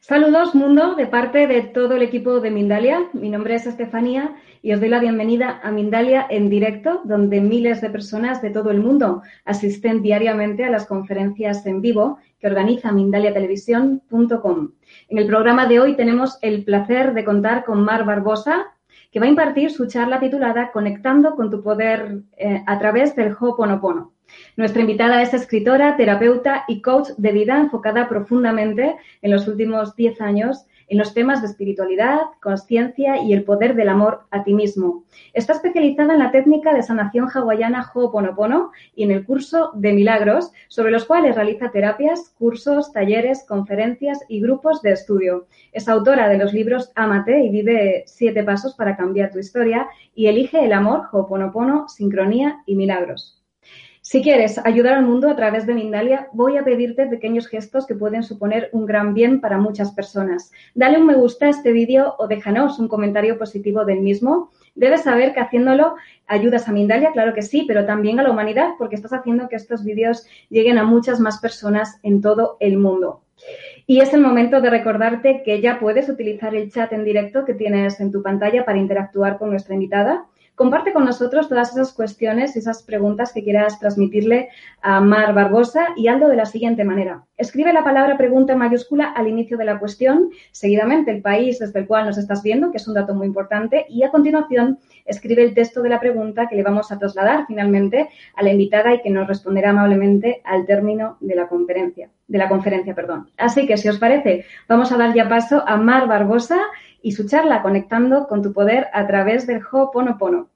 Saludos mundo de parte de todo el equipo de Mindalia. Mi nombre es Estefanía y os doy la bienvenida a Mindalia en directo, donde miles de personas de todo el mundo asisten diariamente a las conferencias en vivo que organiza mindaliatelevisión.com. En el programa de hoy tenemos el placer de contar con Mar Barbosa, que va a impartir su charla titulada Conectando con tu poder eh, a través del Ho'oponopono. Nuestra invitada es escritora, terapeuta y coach de vida enfocada profundamente en los últimos 10 años en los temas de espiritualidad, conciencia y el poder del amor a ti mismo. Está especializada en la técnica de sanación hawaiana Ho'oponopono y en el curso de milagros, sobre los cuales realiza terapias, cursos, talleres, conferencias y grupos de estudio. Es autora de los libros Amate y Vive Siete Pasos para Cambiar tu Historia y Elige el Amor, Ho'oponopono, Sincronía y Milagros. Si quieres ayudar al mundo a través de Mindalia, voy a pedirte pequeños gestos que pueden suponer un gran bien para muchas personas. Dale un me gusta a este vídeo o déjanos un comentario positivo del mismo. Debes saber que haciéndolo ayudas a Mindalia, claro que sí, pero también a la humanidad, porque estás haciendo que estos vídeos lleguen a muchas más personas en todo el mundo. Y es el momento de recordarte que ya puedes utilizar el chat en directo que tienes en tu pantalla para interactuar con nuestra invitada. Comparte con nosotros todas esas cuestiones y esas preguntas que quieras transmitirle a Mar Barbosa y Aldo de la siguiente manera. Escribe la palabra pregunta en mayúscula al inicio de la cuestión, seguidamente el país desde el cual nos estás viendo, que es un dato muy importante, y a continuación escribe el texto de la pregunta que le vamos a trasladar finalmente a la invitada y que nos responderá amablemente al término de la conferencia. De la conferencia perdón. Así que, si os parece, vamos a dar ya paso a Mar Barbosa y su charla Conectando con tu poder a través del Ho'oponopono.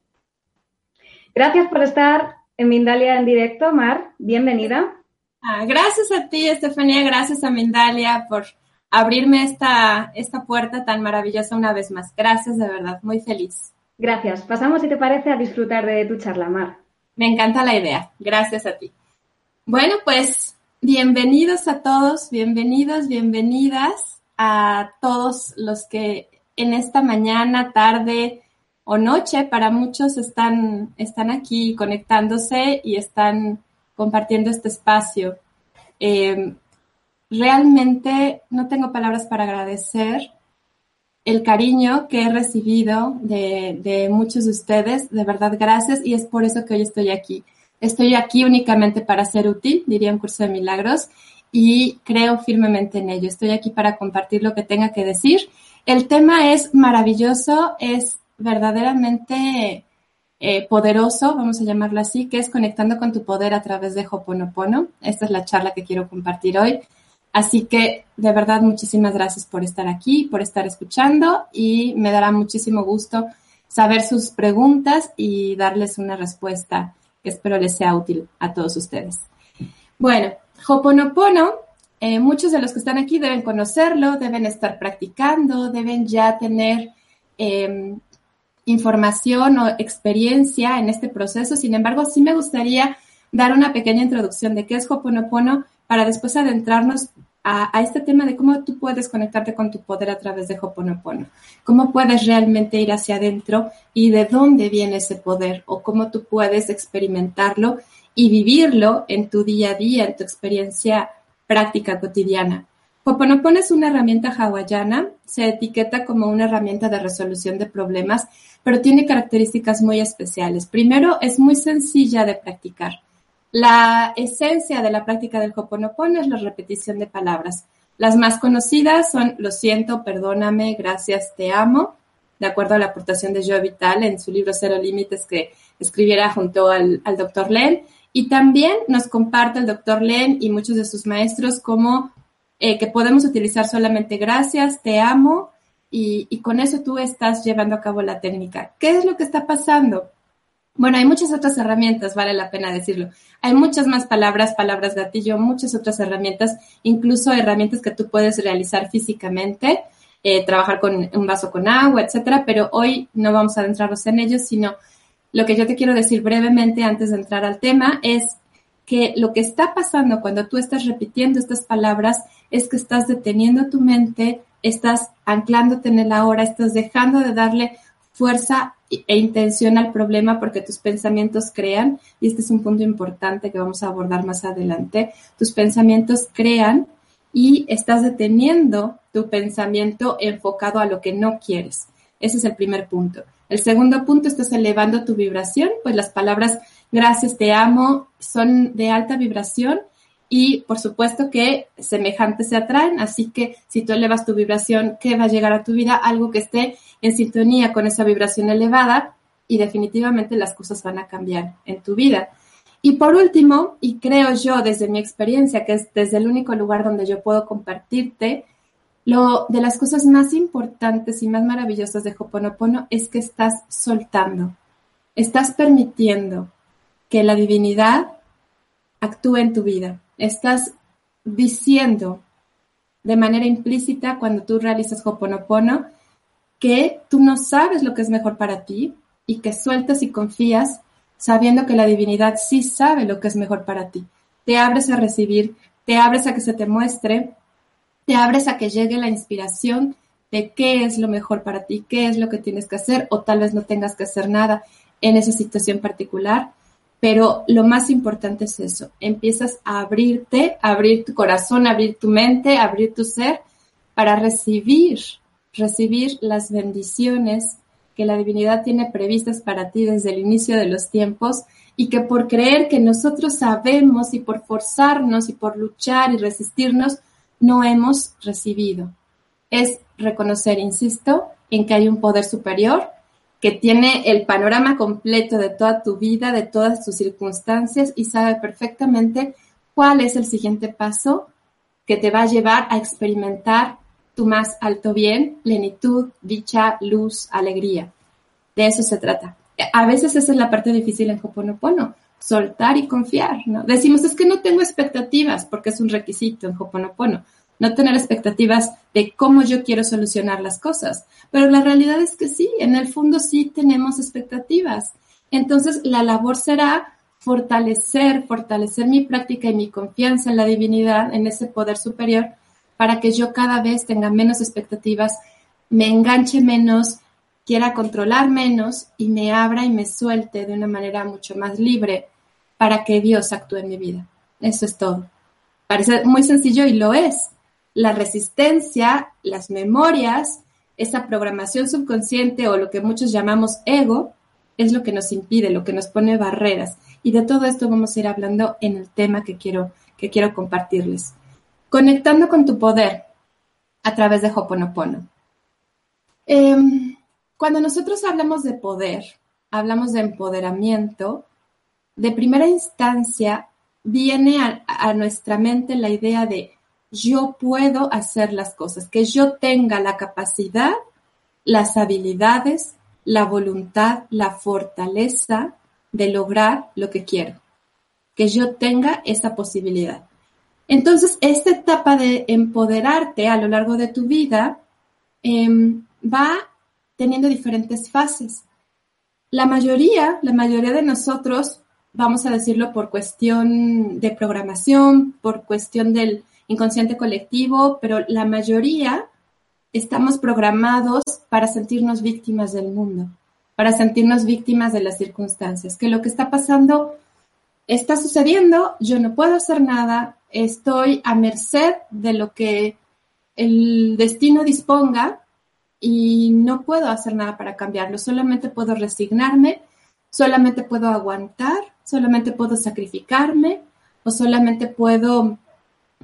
Gracias por estar en Mindalia en directo, Mar. Bienvenida. Ah, gracias a ti, Estefanía. Gracias a Mindalia por abrirme esta, esta puerta tan maravillosa una vez más. Gracias, de verdad. Muy feliz. Gracias. Pasamos, si te parece, a disfrutar de tu charla, Mar. Me encanta la idea. Gracias a ti. Bueno, pues bienvenidos a todos, bienvenidos, bienvenidas a todos los que en esta mañana, tarde o noche, para muchos están, están aquí conectándose y están compartiendo este espacio. Em, realmente no tengo palabras para agradecer el cariño que he recibido de, de, muchos de ustedes. De verdad, gracias. Y es por eso que hoy estoy aquí. Estoy aquí únicamente para ser útil, diría un curso de milagros, y creo firmemente en ello. Estoy aquí para compartir lo que tenga que decir el tema es maravilloso, es verdaderamente eh, poderoso, vamos a llamarlo así, que es conectando con tu poder a través de Hoponopono. Esta es la charla que quiero compartir hoy. Así que de verdad muchísimas gracias por estar aquí, por estar escuchando y me dará muchísimo gusto saber sus preguntas y darles una respuesta que espero les sea útil a todos ustedes. Bueno, Hoponopono eh, muchos de los que están aquí deben conocerlo, deben estar practicando, deben ya tener em, información o experiencia en este proceso. Sin embargo, sí me gustaría dar una pequeña introducción de qué es Hoponopono para después adentrarnos a, a, este tema de cómo tú puedes conectarte con tu poder a través de Hoponopono. Cómo puedes realmente ir hacia adentro y de dónde viene ese poder o cómo tú puedes experimentarlo y vivirlo en tu día a día, en tu experiencia práctica cotidiana. Hoponopono es una herramienta hawaiana, se etiqueta como una herramienta de resolución de problemas, pero tiene características muy especiales. Primero, es muy sencilla de practicar. La esencia de la práctica del Hoponopono es la repetición de palabras. Las más conocidas son lo siento, perdóname, gracias, te amo, de acuerdo a la aportación de Joe Vital en su libro Cero Límites que escribiera junto al, al doctor Len. Y también nos comparte el doctor Len y muchos de sus maestros como eh, que podemos utilizar solamente gracias, te amo, y, y, con eso tú estás llevando a cabo la técnica. ¿Qué es lo que está pasando? Bueno, hay muchas otras herramientas, vale la pena decirlo. Hay muchas más palabras, palabras gatillo, muchas otras herramientas, incluso herramientas que tú puedes realizar físicamente, eh, trabajar con un vaso con agua, etcétera, pero hoy no vamos a adentrarnos en ellos, sino lo que yo te quiero decir brevemente antes de entrar al tema es que lo que está pasando cuando tú estás repitiendo estas palabras es que estás deteniendo tu mente, estás anclándote en el ahora, estás dejando de darle fuerza e intención al problema porque tus pensamientos crean, y este es un punto importante que vamos a abordar más adelante, tus pensamientos crean y estás deteniendo tu pensamiento enfocado a lo que no quieres. Ese es el primer punto. El segundo punto, estás elevando tu vibración, pues las palabras gracias, te amo son de alta vibración y por supuesto que semejantes se atraen, así que si tú elevas tu vibración, ¿qué va a llegar a tu vida? Algo que esté en sintonía con esa vibración elevada y definitivamente las cosas van a cambiar en tu vida. Y por último, y creo yo desde mi experiencia, que es desde el único lugar donde yo puedo compartirte, lo de las cosas más importantes y más maravillosas de Hoponopono es que estás soltando, estás permitiendo que la divinidad actúe en tu vida. Estás diciendo de manera implícita cuando tú realizas Hoponopono que tú no sabes lo que es mejor para ti y que sueltas y confías sabiendo que la divinidad sí sabe lo que es mejor para ti. Te abres a recibir, te abres a que se te muestre, te abres a que llegue la inspiración de qué es lo mejor para ti, qué es lo que tienes que hacer o tal vez no tengas que hacer nada en esa situación particular. Pero lo más importante es eso, empiezas a abrirte, abrir tu corazón, abrir tu mente, abrir tu ser para recibir, recibir las bendiciones que la divinidad tiene previstas para ti desde el inicio de los tiempos y que por creer que nosotros sabemos y por forzarnos y por luchar y resistirnos, no hemos recibido. Es reconocer, insisto, en que hay un poder superior que tiene el panorama completo de toda tu vida, de todas tus circunstancias y sabe perfectamente cuál es el siguiente paso que te va a llevar a experimentar tu más alto bien, plenitud, dicha, luz, alegría. De eso se trata. A veces esa es la parte difícil en Hoponopono, soltar y confiar, ¿no? Decimos, es que no tengo expectativas, porque es un requisito en Hoponopono, no tener expectativas de cómo yo quiero solucionar las cosas. Pero la realidad es que sí, en el fondo sí tenemos expectativas. Entonces, la labor será fortalecer, fortalecer mi práctica y mi confianza en la divinidad, en ese poder superior, para que yo cada vez tenga menos expectativas, me enganche menos, quiera controlar menos y me abra y me suelte de una manera mucho más libre para que Dios actúe en mi vida. Eso es todo. Parece muy sencillo y lo es. La resistencia, las memorias, esa programación subconsciente o lo que muchos llamamos ego, es lo que nos impide, lo que nos pone barreras. Y de todo esto vamos a ir hablando en el tema que quiero, que quiero compartirles. Conectando con tu poder a través de Hoponopono. Em, cuando nosotros hablamos de poder, hablamos de empoderamiento, de primera instancia viene a, nuestra mente la idea de yo puedo hacer las cosas, que yo tenga la capacidad, las habilidades, la voluntad, la fortaleza de lograr lo que quiero, que yo tenga esa posibilidad. Entonces, esta etapa de empoderarte a lo largo de tu vida em, va teniendo diferentes fases. La mayoría, la mayoría de nosotros, vamos a decirlo por cuestión de programación, por cuestión del inconsciente colectivo, pero la mayoría estamos programados para sentirnos víctimas del mundo, para sentirnos víctimas de las circunstancias, que lo que está pasando está sucediendo, yo no puedo hacer nada, estoy a merced de lo que el destino disponga y no puedo hacer nada para cambiarlo, solamente puedo resignarme, solamente puedo aguantar, solamente puedo sacrificarme o solamente puedo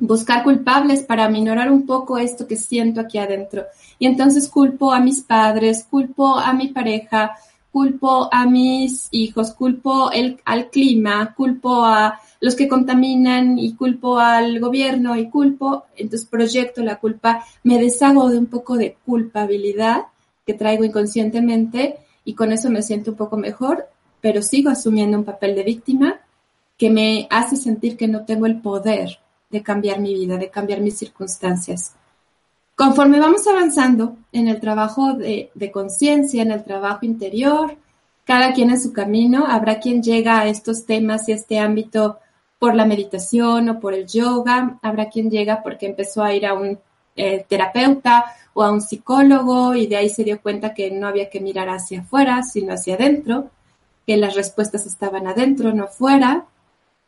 buscar culpables para minorar un poco esto que siento aquí adentro. Y entonces culpo a mis padres, culpo a mi pareja, culpo a mis hijos, culpo el, al clima, culpo a los que contaminan y culpo al gobierno y culpo, entonces proyecto la culpa, me deshago de un poco de culpabilidad que traigo inconscientemente y con eso me siento un poco mejor, pero sigo asumiendo un papel de víctima que me hace sentir que no tengo el poder de cambiar mi vida, de cambiar mis circunstancias. Conforme vamos avanzando en el trabajo de, conciencia, en el trabajo interior, cada quien en su camino, habrá quien llega a estos temas y este ámbito por la meditación o por el yoga, habrá quien llega porque empezó a ir a un eh, terapeuta o a un psicólogo y de ahí se dio cuenta que no había que mirar hacia afuera, sino hacia adentro, que las respuestas estaban adentro, no fuera,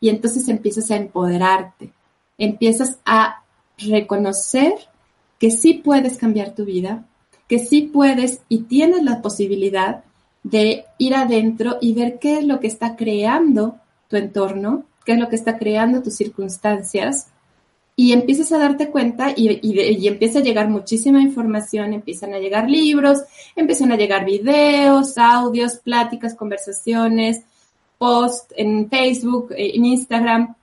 y entonces empiezas a empoderarte. Empiezas a reconocer que sí puedes cambiar tu vida, que sí puedes y tienes la posibilidad de ir adentro y ver qué es lo que está creando tu entorno, qué es lo que está creando tus circunstancias, y empiezas a darte cuenta y, empieza a llegar muchísima información, empiezan a llegar libros, empiezan a llegar videos, audios, pláticas, conversaciones, posts en Facebook, eh, en Instagram,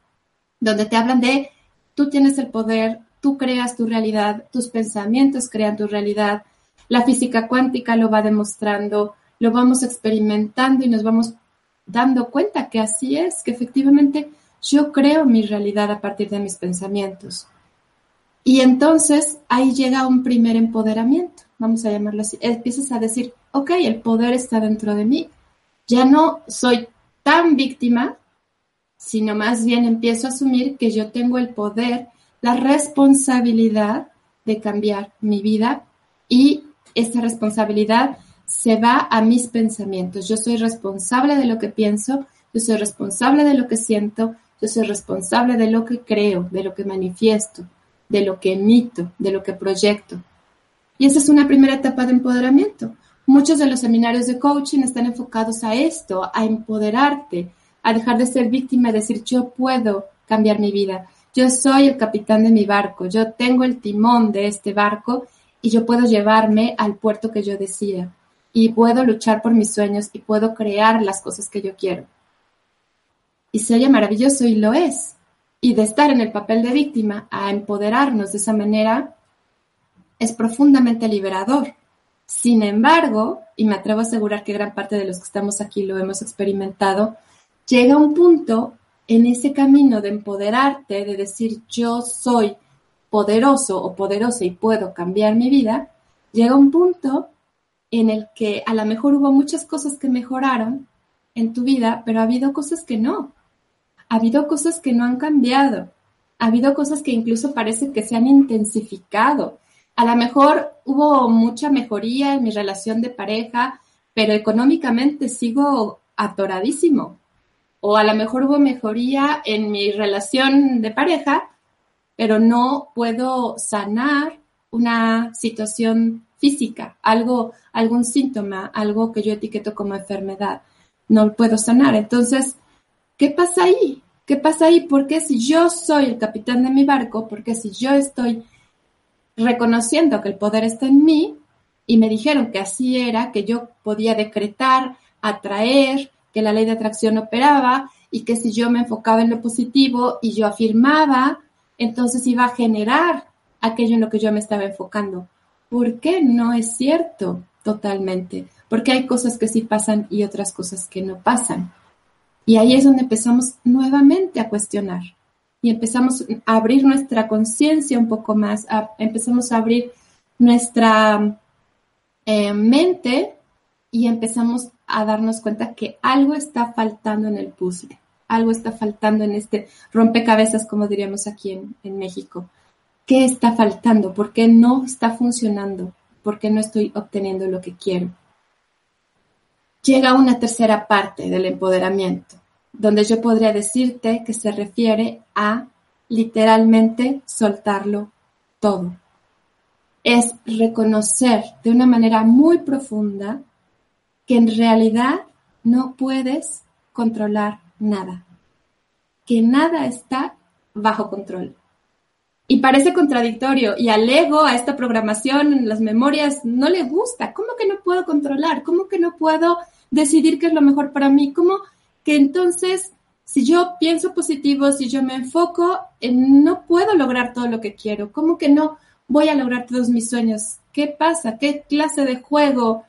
donde te hablan de tú tienes el poder, tú creas tu realidad, tus pensamientos crean tu realidad, la física cuántica lo va demostrando, lo vamos experimentando y nos vamos dando cuenta que así es, que efectivamente yo creo mi realidad a partir de mis pensamientos. Y entonces ahí llega un primer empoderamiento, vamos a llamarlo así. Empiezas a decir, ok, el poder está dentro de mí. Ya no soy tan víctima, sino más bien empiezo a asumir que yo tengo el poder, la responsabilidad de cambiar mi vida y esta responsabilidad se va a mis pensamientos. Yo soy responsable de lo que pienso, yo soy responsable de lo que siento, yo soy responsable de lo que creo, de lo que manifiesto, de lo que emito, de lo que proyecto. Y esa es una primera etapa de empoderamiento. Muchos de los seminarios de coaching están enfocados a esto, a empoderarte, a dejar de ser víctima y decir yo puedo cambiar mi vida. Yo soy el capitán de mi barco, yo tengo el timón de este barco y yo puedo llevarme al puerto que yo decida y puedo luchar por mis sueños y puedo crear las cosas que yo quiero y se oye maravilloso y lo es. Y de estar en el papel de víctima a empoderarnos de esa manera es profundamente liberador. Sin embargo, y me atrevo a asegurar que gran parte de los que estamos aquí lo hemos experimentado, llega un punto en ese camino de empoderarte, de decir yo soy poderoso o poderosa y puedo cambiar mi vida, llega un punto en el que a lo mejor hubo muchas cosas que mejoraron en tu vida, pero ha habido cosas que no ha habido cosas que no han cambiado, ha habido cosas que incluso parece que se han intensificado. A lo mejor hubo mucha mejoría en mi relación de pareja, pero económicamente sigo atoradísimo. O a lo mejor hubo mejoría en mi relación de pareja, pero no puedo sanar una situación física, algo, algún síntoma, algo que yo etiqueto como enfermedad. No puedo sanar. Entonces, ¿Qué pasa ahí? ¿Qué pasa ahí? Porque si yo soy el capitán de mi barco, porque si yo estoy reconociendo que el poder está en mí y me dijeron que así era, que yo podía decretar, atraer, que la ley de atracción operaba y que si yo me enfocaba en lo positivo y yo afirmaba, entonces iba a generar aquello en lo que yo me estaba enfocando. ¿Por qué no es cierto totalmente? Porque hay cosas que sí pasan y otras cosas que no pasan. Y ahí es donde empezamos nuevamente a cuestionar y empezamos a abrir nuestra conciencia un poco más, empezamos a abrir nuestra eh, mente y empezamos a darnos cuenta que algo está faltando en el puzzle, algo está faltando en este rompecabezas, como diríamos aquí en, en México. ¿Qué está faltando? ¿Por qué no está funcionando? ¿Por qué no estoy obteniendo lo que quiero? Llega una tercera parte del empoderamiento, donde yo podría decirte que se refiere a literalmente soltarlo todo. Es reconocer de una manera muy profunda que en realidad no puedes controlar nada, que nada está bajo control. Y parece contradictorio y al ego, a esta programación, en las memorias, no le gusta. ¿Cómo que no puedo controlar? ¿Cómo que no puedo decidir qué es lo mejor para mí? ¿Cómo que entonces, si yo pienso positivo, si yo me enfoco, no puedo lograr todo lo que quiero? ¿Cómo que no voy a lograr todos mis sueños? ¿Qué pasa? ¿Qué clase de juego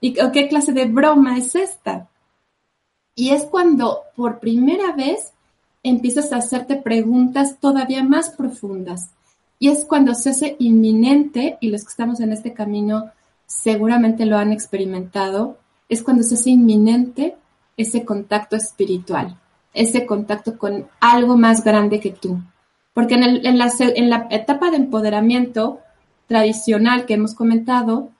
y, o qué clase de broma es esta? Y es cuando por primera vez empiezas a hacerte preguntas todavía más profundas. Y es cuando se hace inminente, y los que estamos en este camino seguramente lo han experimentado, es cuando se hace inminente ese contacto espiritual, ese contacto con algo más grande que tú. Porque en, la, en la, etapa de empoderamiento tradicional que hemos comentado,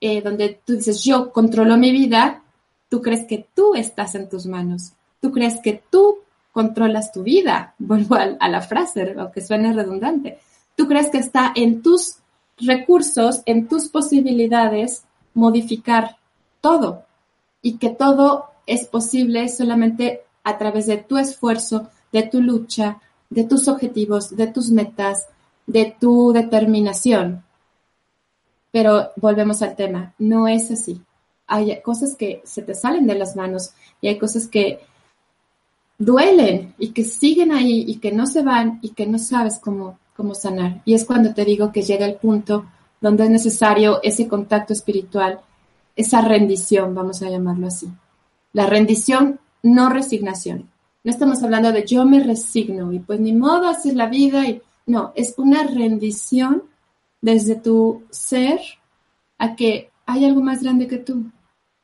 eh, donde tú dices, yo controlo mi vida, tú crees que tú estás en tus manos, tú crees que tú controlas tu vida. Vuelvo a, la frase, aunque suene redundante. Tú crees que está en tus recursos, en tus posibilidades, modificar todo y que todo es posible solamente a través de tu esfuerzo, de tu lucha, de tus objetivos, de tus metas, de tu determinación. Pero volvemos al tema, no es así. Hay cosas que se te salen de las manos y hay cosas que duelen y que siguen ahí y que no se van y que no sabes cómo, cómo sanar. Y es cuando te digo que llega el punto donde es necesario ese contacto espiritual, esa rendición, vamos a llamarlo así. La rendición, no resignación. No estamos hablando de yo me resigno y pues ni modo, hacer la vida y no, es una rendición desde tu ser a que hay algo más grande que tú,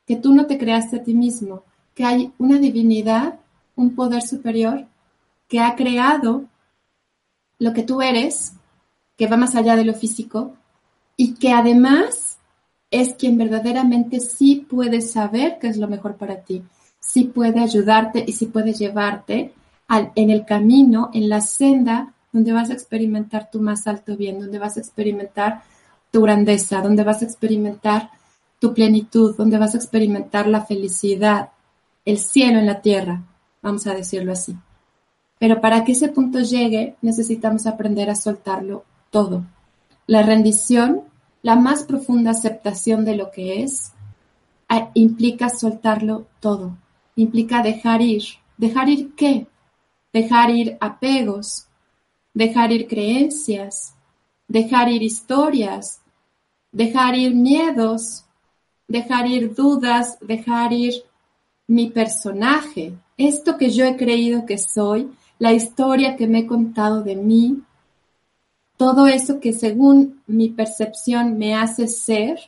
que tú no te creaste a ti mismo, que hay una divinidad, un poder superior que ha creado lo que tú eres, que va más allá de lo físico y que además es quien verdaderamente sí puede saber qué es lo mejor para ti sí puede ayudarte y sí puede llevarte en el camino, en la senda donde vas a experimentar tu más alto bien, donde vas a experimentar tu grandeza, donde vas a experimentar tu plenitud, donde vas a experimentar la felicidad, el cielo en la tierra, vamos a decirlo así. Pero para que ese punto llegue, necesitamos aprender a soltarlo todo. La rendición, la más profunda aceptación de lo que es, implica soltarlo todo. Implica dejar ir. ¿Dejar ir qué? Dejar ir apegos, dejar ir creencias, dejar ir historias, dejar ir miedos, dejar ir dudas, dejar ir mi personaje, esto que yo he creído que soy, la historia que me he contado de mí, todo eso que según mi percepción me hace ser,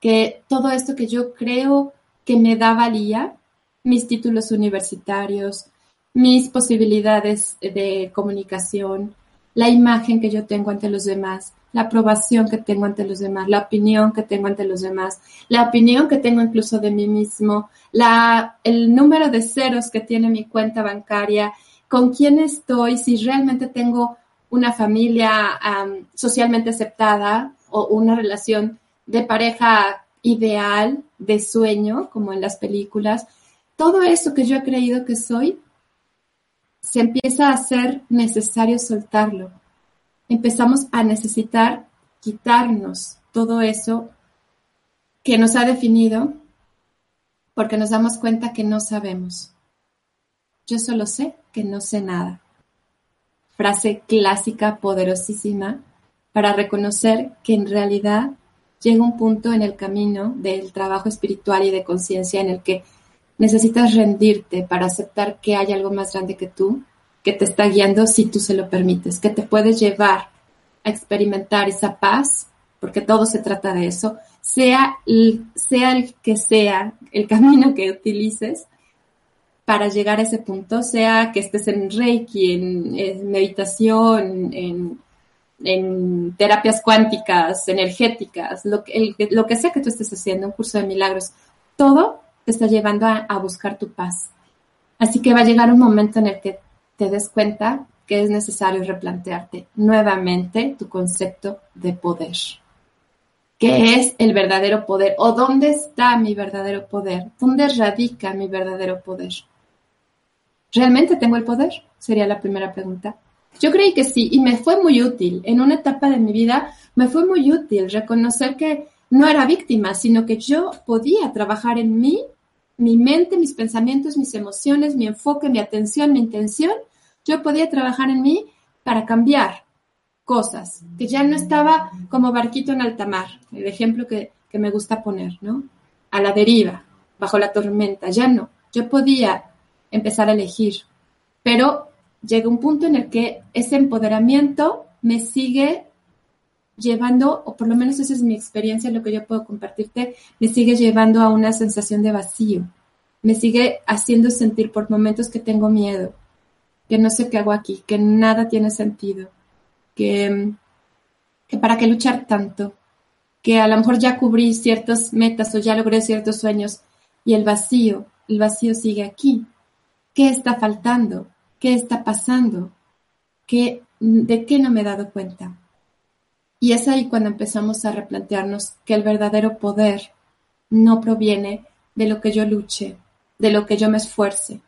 que todo esto que yo creo que me da valía, mis títulos universitarios, mis posibilidades de comunicación, la imagen que yo tengo ante los demás, la aprobación que tengo ante los demás, la opinión que tengo ante los demás, la opinión que tengo incluso de mí mismo, la, el número de ceros que tiene mi cuenta bancaria, con quién estoy, si realmente tengo una familia socialmente aceptada o una relación de pareja ideal, de sueño, como en las películas, todo eso que yo he creído que soy, se empieza a hacer necesario soltarlo. Empezamos a necesitar quitarnos todo eso que nos ha definido porque nos damos cuenta que no sabemos. Yo solo sé que no sé nada. Frase clásica, poderosísima, para reconocer que en realidad llega un punto en el camino del trabajo espiritual y de conciencia en el que necesitas rendirte para aceptar que hay algo más grande que tú, que te está guiando si tú se lo permites, que te puedes llevar a experimentar esa paz, porque todo se trata de eso, sea el, sea el que sea el camino que utilices para llegar a ese punto, sea que estés en Reiki, en, meditación, en, terapias cuánticas, energéticas, lo lo que sea que tú estés haciendo, un curso de milagros, todo te está llevando a, buscar tu paz. Así que va a llegar un momento en el que te des cuenta que es necesario replantearte nuevamente tu concepto de poder. ¿Qué es el verdadero poder? ¿O dónde está mi verdadero poder? ¿Dónde radica mi verdadero poder? ¿Realmente tengo el poder? Sería la primera pregunta. Yo creí que sí y me fue muy útil. En una etapa de mi vida me fue muy útil reconocer que no era víctima, sino que yo podía trabajar en mí mi mente, mis pensamientos, mis emociones, mi enfoque, mi atención, mi intención, yo podía trabajar en mí para cambiar cosas, que ya no estaba como barquito en alta mar, el ejemplo que, me gusta poner, ¿no? A la deriva, bajo la tormenta, ya no, yo podía empezar a elegir, pero llega un punto en el que ese empoderamiento me sigue llevando, o por lo menos esa es mi experiencia, lo que yo puedo compartirte, me sigue llevando a una sensación de vacío. Me sigue haciendo sentir por momentos que tengo miedo, que no sé qué hago aquí, que nada tiene sentido, que, que para qué luchar tanto, que a lo mejor ya cubrí ciertas metas o ya logré ciertos sueños y el vacío, el vacío sigue aquí. ¿Qué está faltando? ¿Qué está pasando? que, de qué no me he dado cuenta. Y es ahí cuando empezamos a replantearnos que el verdadero poder no proviene de lo que yo luche, de lo que yo me esfuerce,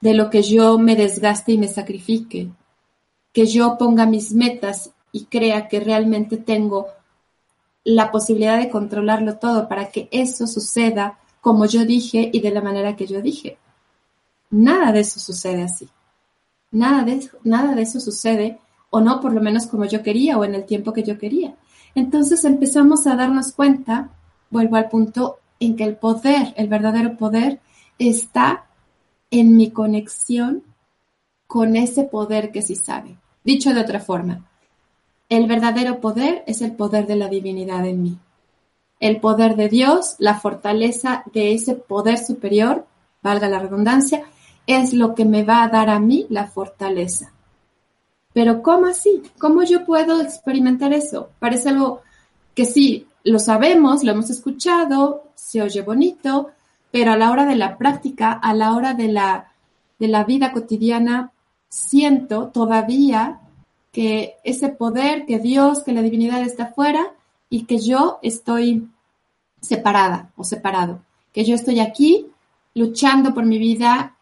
de lo que yo me desgaste y me sacrifique, que yo ponga mis metas y crea que realmente tengo la posibilidad de controlarlo todo para que eso suceda como yo dije y de la manera que yo dije. Nada de eso sucede así. Nada de, nada de eso sucede, o no por lo menos como yo quería o en el tiempo que yo quería. Entonces empezamos a darnos cuenta, vuelvo al punto, en que el poder, el verdadero poder, está en mi conexión con ese poder que sí sabe. Dicho de otra forma, el verdadero poder es el poder de la divinidad en mí. El poder de Dios, la fortaleza de ese poder superior, valga la redundancia, es lo que me va a dar a mí la fortaleza. Pero ¿cómo así? ¿Cómo yo puedo experimentar eso? Parece algo que sí, lo sabemos, lo hemos escuchado, se oye bonito, pero a la hora de la práctica, a la hora de la, de la vida cotidiana, siento todavía que ese poder, que Dios, que la divinidad está afuera y que yo estoy separada o separado, que yo estoy aquí luchando por mi vida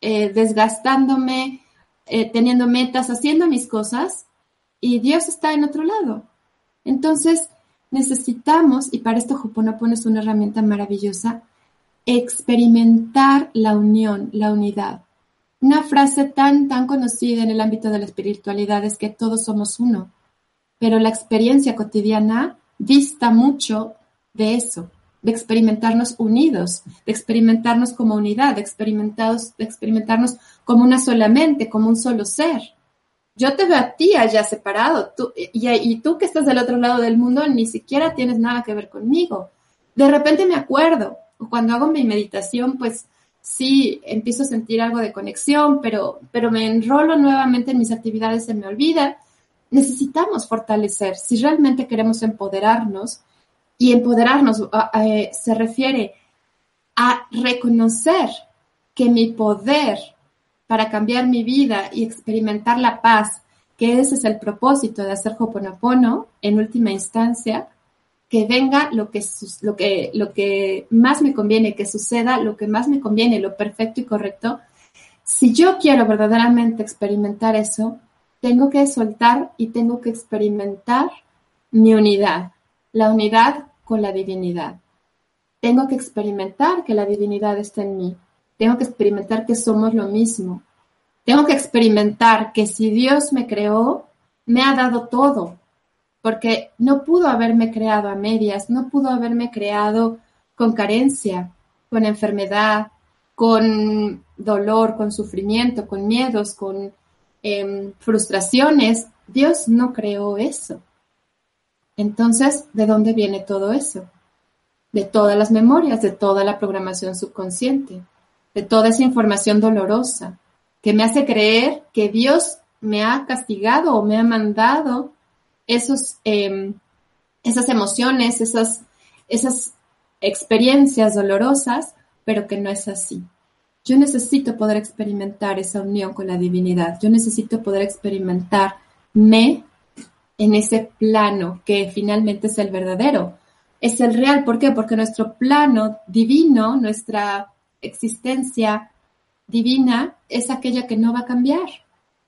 eh, desgastándome, eh, teniendo metas, haciendo mis cosas y Dios está en otro lado. Entonces, necesitamos, y para esto Hoponopono es una herramienta maravillosa, experimentar la unión, la unidad. Una frase tan, tan conocida en el ámbito de la espiritualidad es que todos somos uno, pero la experiencia cotidiana dista mucho de eso de experimentarnos unidos, de experimentarnos como unidad, de, experimentados, de experimentarnos como una sola mente, como un solo ser. Yo te veo a ti allá separado, tú, y, y tú que estás del otro lado del mundo ni siquiera tienes nada que ver conmigo. De repente me acuerdo, cuando hago mi meditación, pues sí empiezo a sentir algo de conexión, pero, pero me enrolo nuevamente en mis actividades, se me olvida. Necesitamos fortalecer, si realmente queremos empoderarnos, y empoderarnos eh, se refiere a reconocer que mi poder para cambiar mi vida y experimentar la paz, que ese es el propósito de hacer Hoponopono en última instancia, que venga lo que, lo que, lo que más me conviene, que suceda lo que más me conviene, lo perfecto y correcto. Si yo quiero verdaderamente experimentar eso, tengo que soltar y tengo que experimentar mi unidad, la unidad con la divinidad. Tengo que experimentar que la divinidad está en mí. Tengo que experimentar que somos lo mismo. Tengo que experimentar que si Dios me creó, me ha dado todo. Porque no pudo haberme creado a medias, no pudo haberme creado con carencia, con enfermedad, con dolor, con sufrimiento, con miedos, con em, frustraciones. Dios no creó eso. Entonces, ¿de dónde viene todo eso? De todas las memorias, de toda la programación subconsciente, de toda esa información dolorosa que me hace creer que Dios me ha castigado o me ha mandado esos, em, esas emociones, esas, esas experiencias dolorosas, pero que no es así. Yo necesito poder experimentar esa unión con la divinidad. Yo necesito poder experimentarme en ese plano que finalmente es el verdadero. Es el real, ¿por qué? Porque nuestro plano divino, nuestra existencia divina es aquella que no va a cambiar,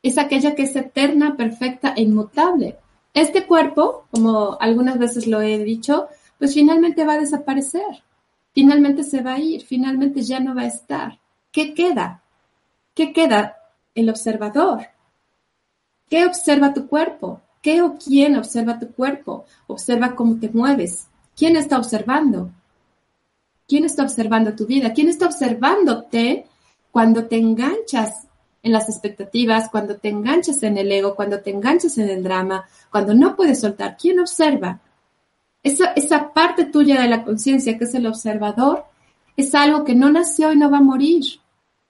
es aquella que es eterna, perfecta e inmutable. Este cuerpo, como algunas veces lo he dicho, pues finalmente va a desaparecer, finalmente se va a ir, finalmente ya no va a estar. ¿Qué queda? ¿Qué queda? El observador. ¿Qué observa tu cuerpo? ¿Qué o quién observa tu cuerpo? Observa cómo te mueves. ¿Quién está observando? ¿Quién está observando tu vida? ¿Quién está observándote cuando te enganchas en las expectativas, cuando te enganchas en el ego, cuando te enganchas en el drama, cuando no puedes soltar? ¿Quién observa? Esa, parte tuya de la conciencia que es el observador es algo que no nació y no va a morir.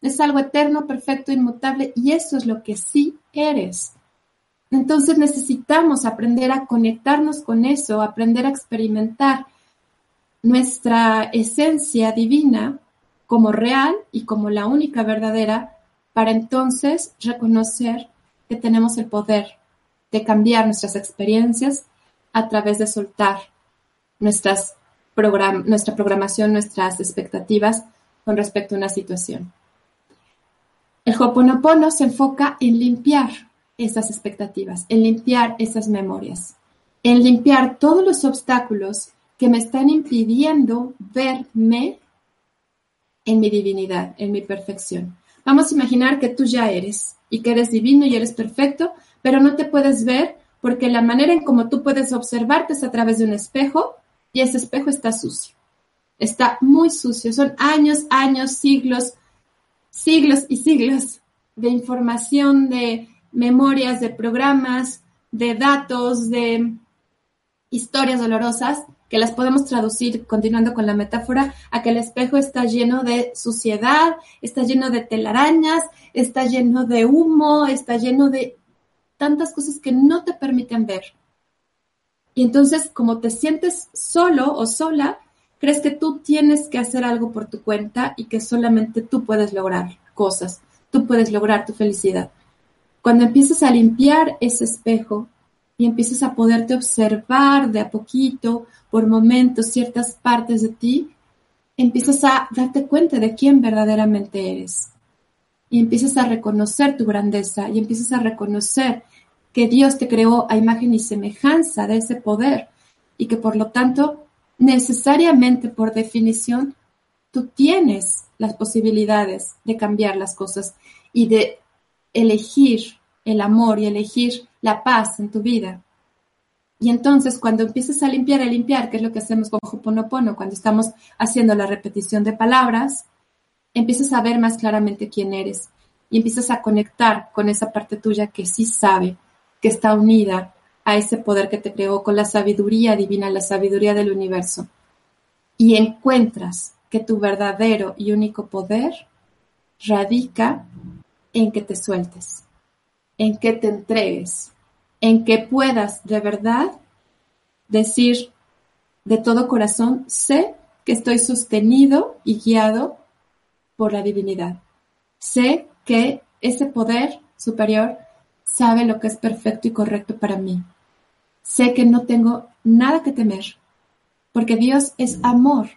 Es algo eterno, perfecto, inmutable y eso es lo que sí eres. Entonces necesitamos aprender a conectarnos con eso, aprender a experimentar nuestra esencia divina como real y como la única verdadera, para entonces reconocer que tenemos el poder de cambiar nuestras experiencias a través de soltar nuestra programación, nuestras expectativas con respecto a una situación. El Hoponopono se enfoca en limpiar esas expectativas, en limpiar esas memorias, en limpiar todos los obstáculos que me están impidiendo verme en mi divinidad, en mi perfección. Vamos a imaginar que tú ya eres y que eres divino y eres perfecto, pero no te puedes ver porque la manera en cómo tú puedes observarte es a través de un espejo y ese espejo está sucio. Está muy sucio. Son años, años, siglos, siglos y siglos de información, de memorias, de programas, de datos, de historias dolorosas que las podemos traducir, continuando con la metáfora, a que el espejo está lleno de suciedad, está lleno de telarañas, está lleno de humo, está lleno de tantas cosas que no te permiten ver. Y entonces, como te sientes solo o sola, crees que tú tienes que hacer algo por tu cuenta y que solamente tú puedes lograr cosas, tú puedes lograr tu felicidad. Cuando empiezas a limpiar ese espejo y empiezas a poderte observar de a poquito, por momentos, ciertas partes de ti, empiezas a darte cuenta de quién verdaderamente eres. Y empiezas a reconocer tu grandeza y empiezas a reconocer que Dios te creó a imagen y semejanza de ese poder y que por lo tanto necesariamente por definición tú tienes las posibilidades de cambiar las cosas y de elegir el amor y elegir la paz en tu vida. Y entonces cuando empiezas a limpiar, a limpiar, que es lo que hacemos con Hoponopono, cuando estamos haciendo la repetición de palabras, empiezas a ver más claramente quién eres y empiezas a conectar con esa parte tuya que sí sabe, que está unida a ese poder que te creó con la sabiduría divina, la sabiduría del universo. Y encuentras que tu verdadero y único poder radica en que te sueltes, en que te entregues, en que puedas de verdad decir de todo corazón, sé que estoy sostenido y guiado por la divinidad. Sé que ese poder superior sabe lo que es perfecto y correcto para mí. Sé que no tengo nada que temer, porque Dios es amor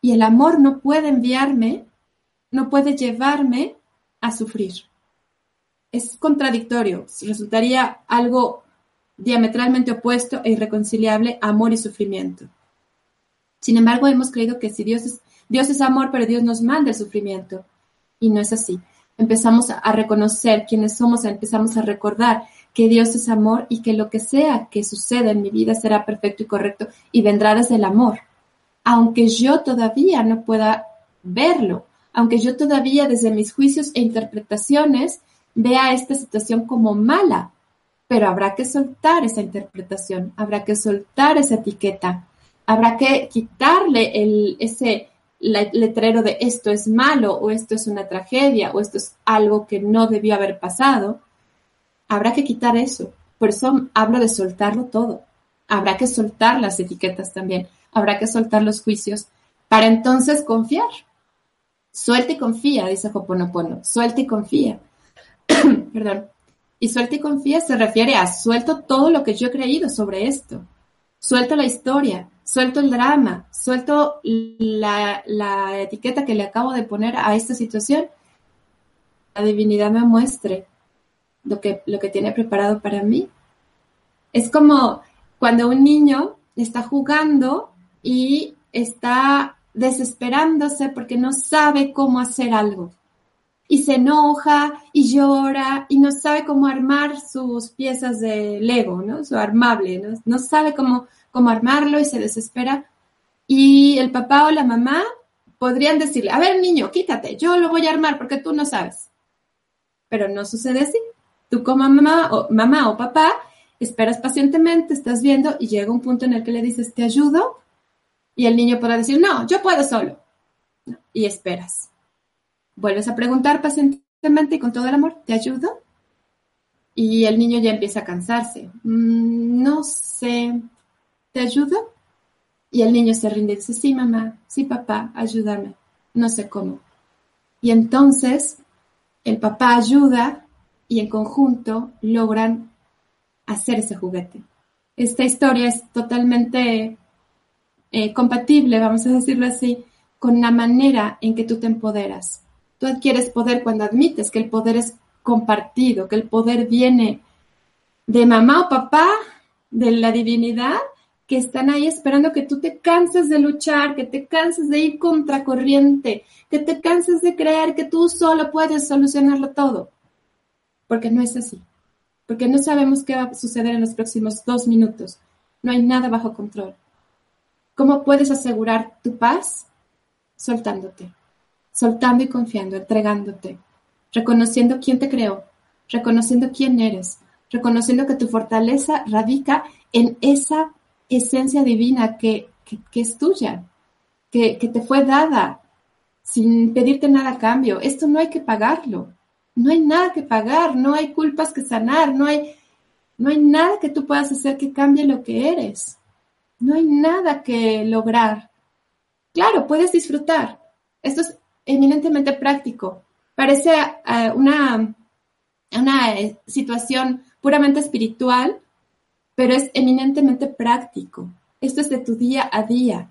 y el amor no puede enviarme, no puede llevarme a sufrir. Es contradictorio, resultaría algo diametralmente opuesto e irreconciliable amor y sufrimiento. Sin embargo, hemos creído que si Dios es, Dios es amor, pero Dios nos manda el sufrimiento. Y no es así empezamos a reconocer quiénes somos, empezamos a recordar que Dios es amor y que lo que sea que suceda en mi vida será perfecto y correcto y vendrá desde el amor. Aunque yo todavía no pueda verlo, aunque yo todavía desde mis juicios e interpretaciones vea esta situación como mala, pero habrá que soltar esa interpretación, habrá que soltar esa etiqueta, habrá que quitarle ese letrero de esto es malo o esto es una tragedia o esto es algo que no debió haber pasado, habrá que quitar eso. Por eso hablo de soltarlo todo. Habrá que soltar las etiquetas también. Habrá que soltar los juicios para entonces confiar. Suelta y confía, dice Hoponopono. Suelta y confía. Perdón. Y suelta y confía se refiere a suelto todo lo que yo he creído sobre esto. Suelto la historia, suelto el drama, suelto la, etiqueta que le acabo de poner a esta situación, la divinidad me muestre lo que, lo que tiene preparado para mí. Es como cuando un niño está jugando y está desesperándose porque no sabe cómo hacer algo. Y se enoja y llora y no sabe cómo armar sus piezas de Lego, ¿no? Su armable, ¿no? No sabe cómo cómo armarlo y se desespera. Y el papá o la mamá podrían decirle, a ver niño, quítate, yo lo voy a armar porque tú no sabes. Pero no sucede así. Tú como mamá o, mamá o papá esperas pacientemente, estás viendo y llega un punto en el que le dices, te ayudo. Y el niño podrá decir, no, yo puedo solo. Y esperas. Vuelves a preguntar pacientemente y con todo el amor, ¿te ayudo? Y el niño ya empieza a cansarse. Mm, no sé, ¿te ayudo? Y el niño se rinde y dice, sí, mamá, sí, papá, ayúdame, no sé cómo. Y entonces el papá ayuda y en conjunto logran hacer ese juguete. Esta historia es totalmente eh, compatible, vamos a decirlo así, con la manera en que tú te empoderas. Tú adquieres poder cuando admites que el poder es compartido, que el poder viene de mamá o papá, de la divinidad, que están ahí esperando que tú te canses de luchar, que te canses de ir contracorriente, que te canses de creer que tú solo puedes solucionarlo todo. Porque no es así. Porque no sabemos qué va a suceder en los próximos dos minutos. No hay nada bajo control. ¿Cómo puedes asegurar tu paz? Soltándote, soltando y confiando, entregándote, reconociendo quién te creó, reconociendo quién eres, reconociendo que tu fortaleza radica en esa esencia divina que, es tuya, que, que te fue dada sin pedirte nada a cambio. Esto no hay que pagarlo. No hay nada que pagar, no hay culpas que sanar, no hay, no hay nada que tú puedas hacer que cambie lo que eres. No hay nada que lograr. Claro, puedes disfrutar. Esto es eminentemente práctico. Parece eh, una, una eh, situación puramente espiritual, pero es eminentemente práctico. Esto es de tu día a día.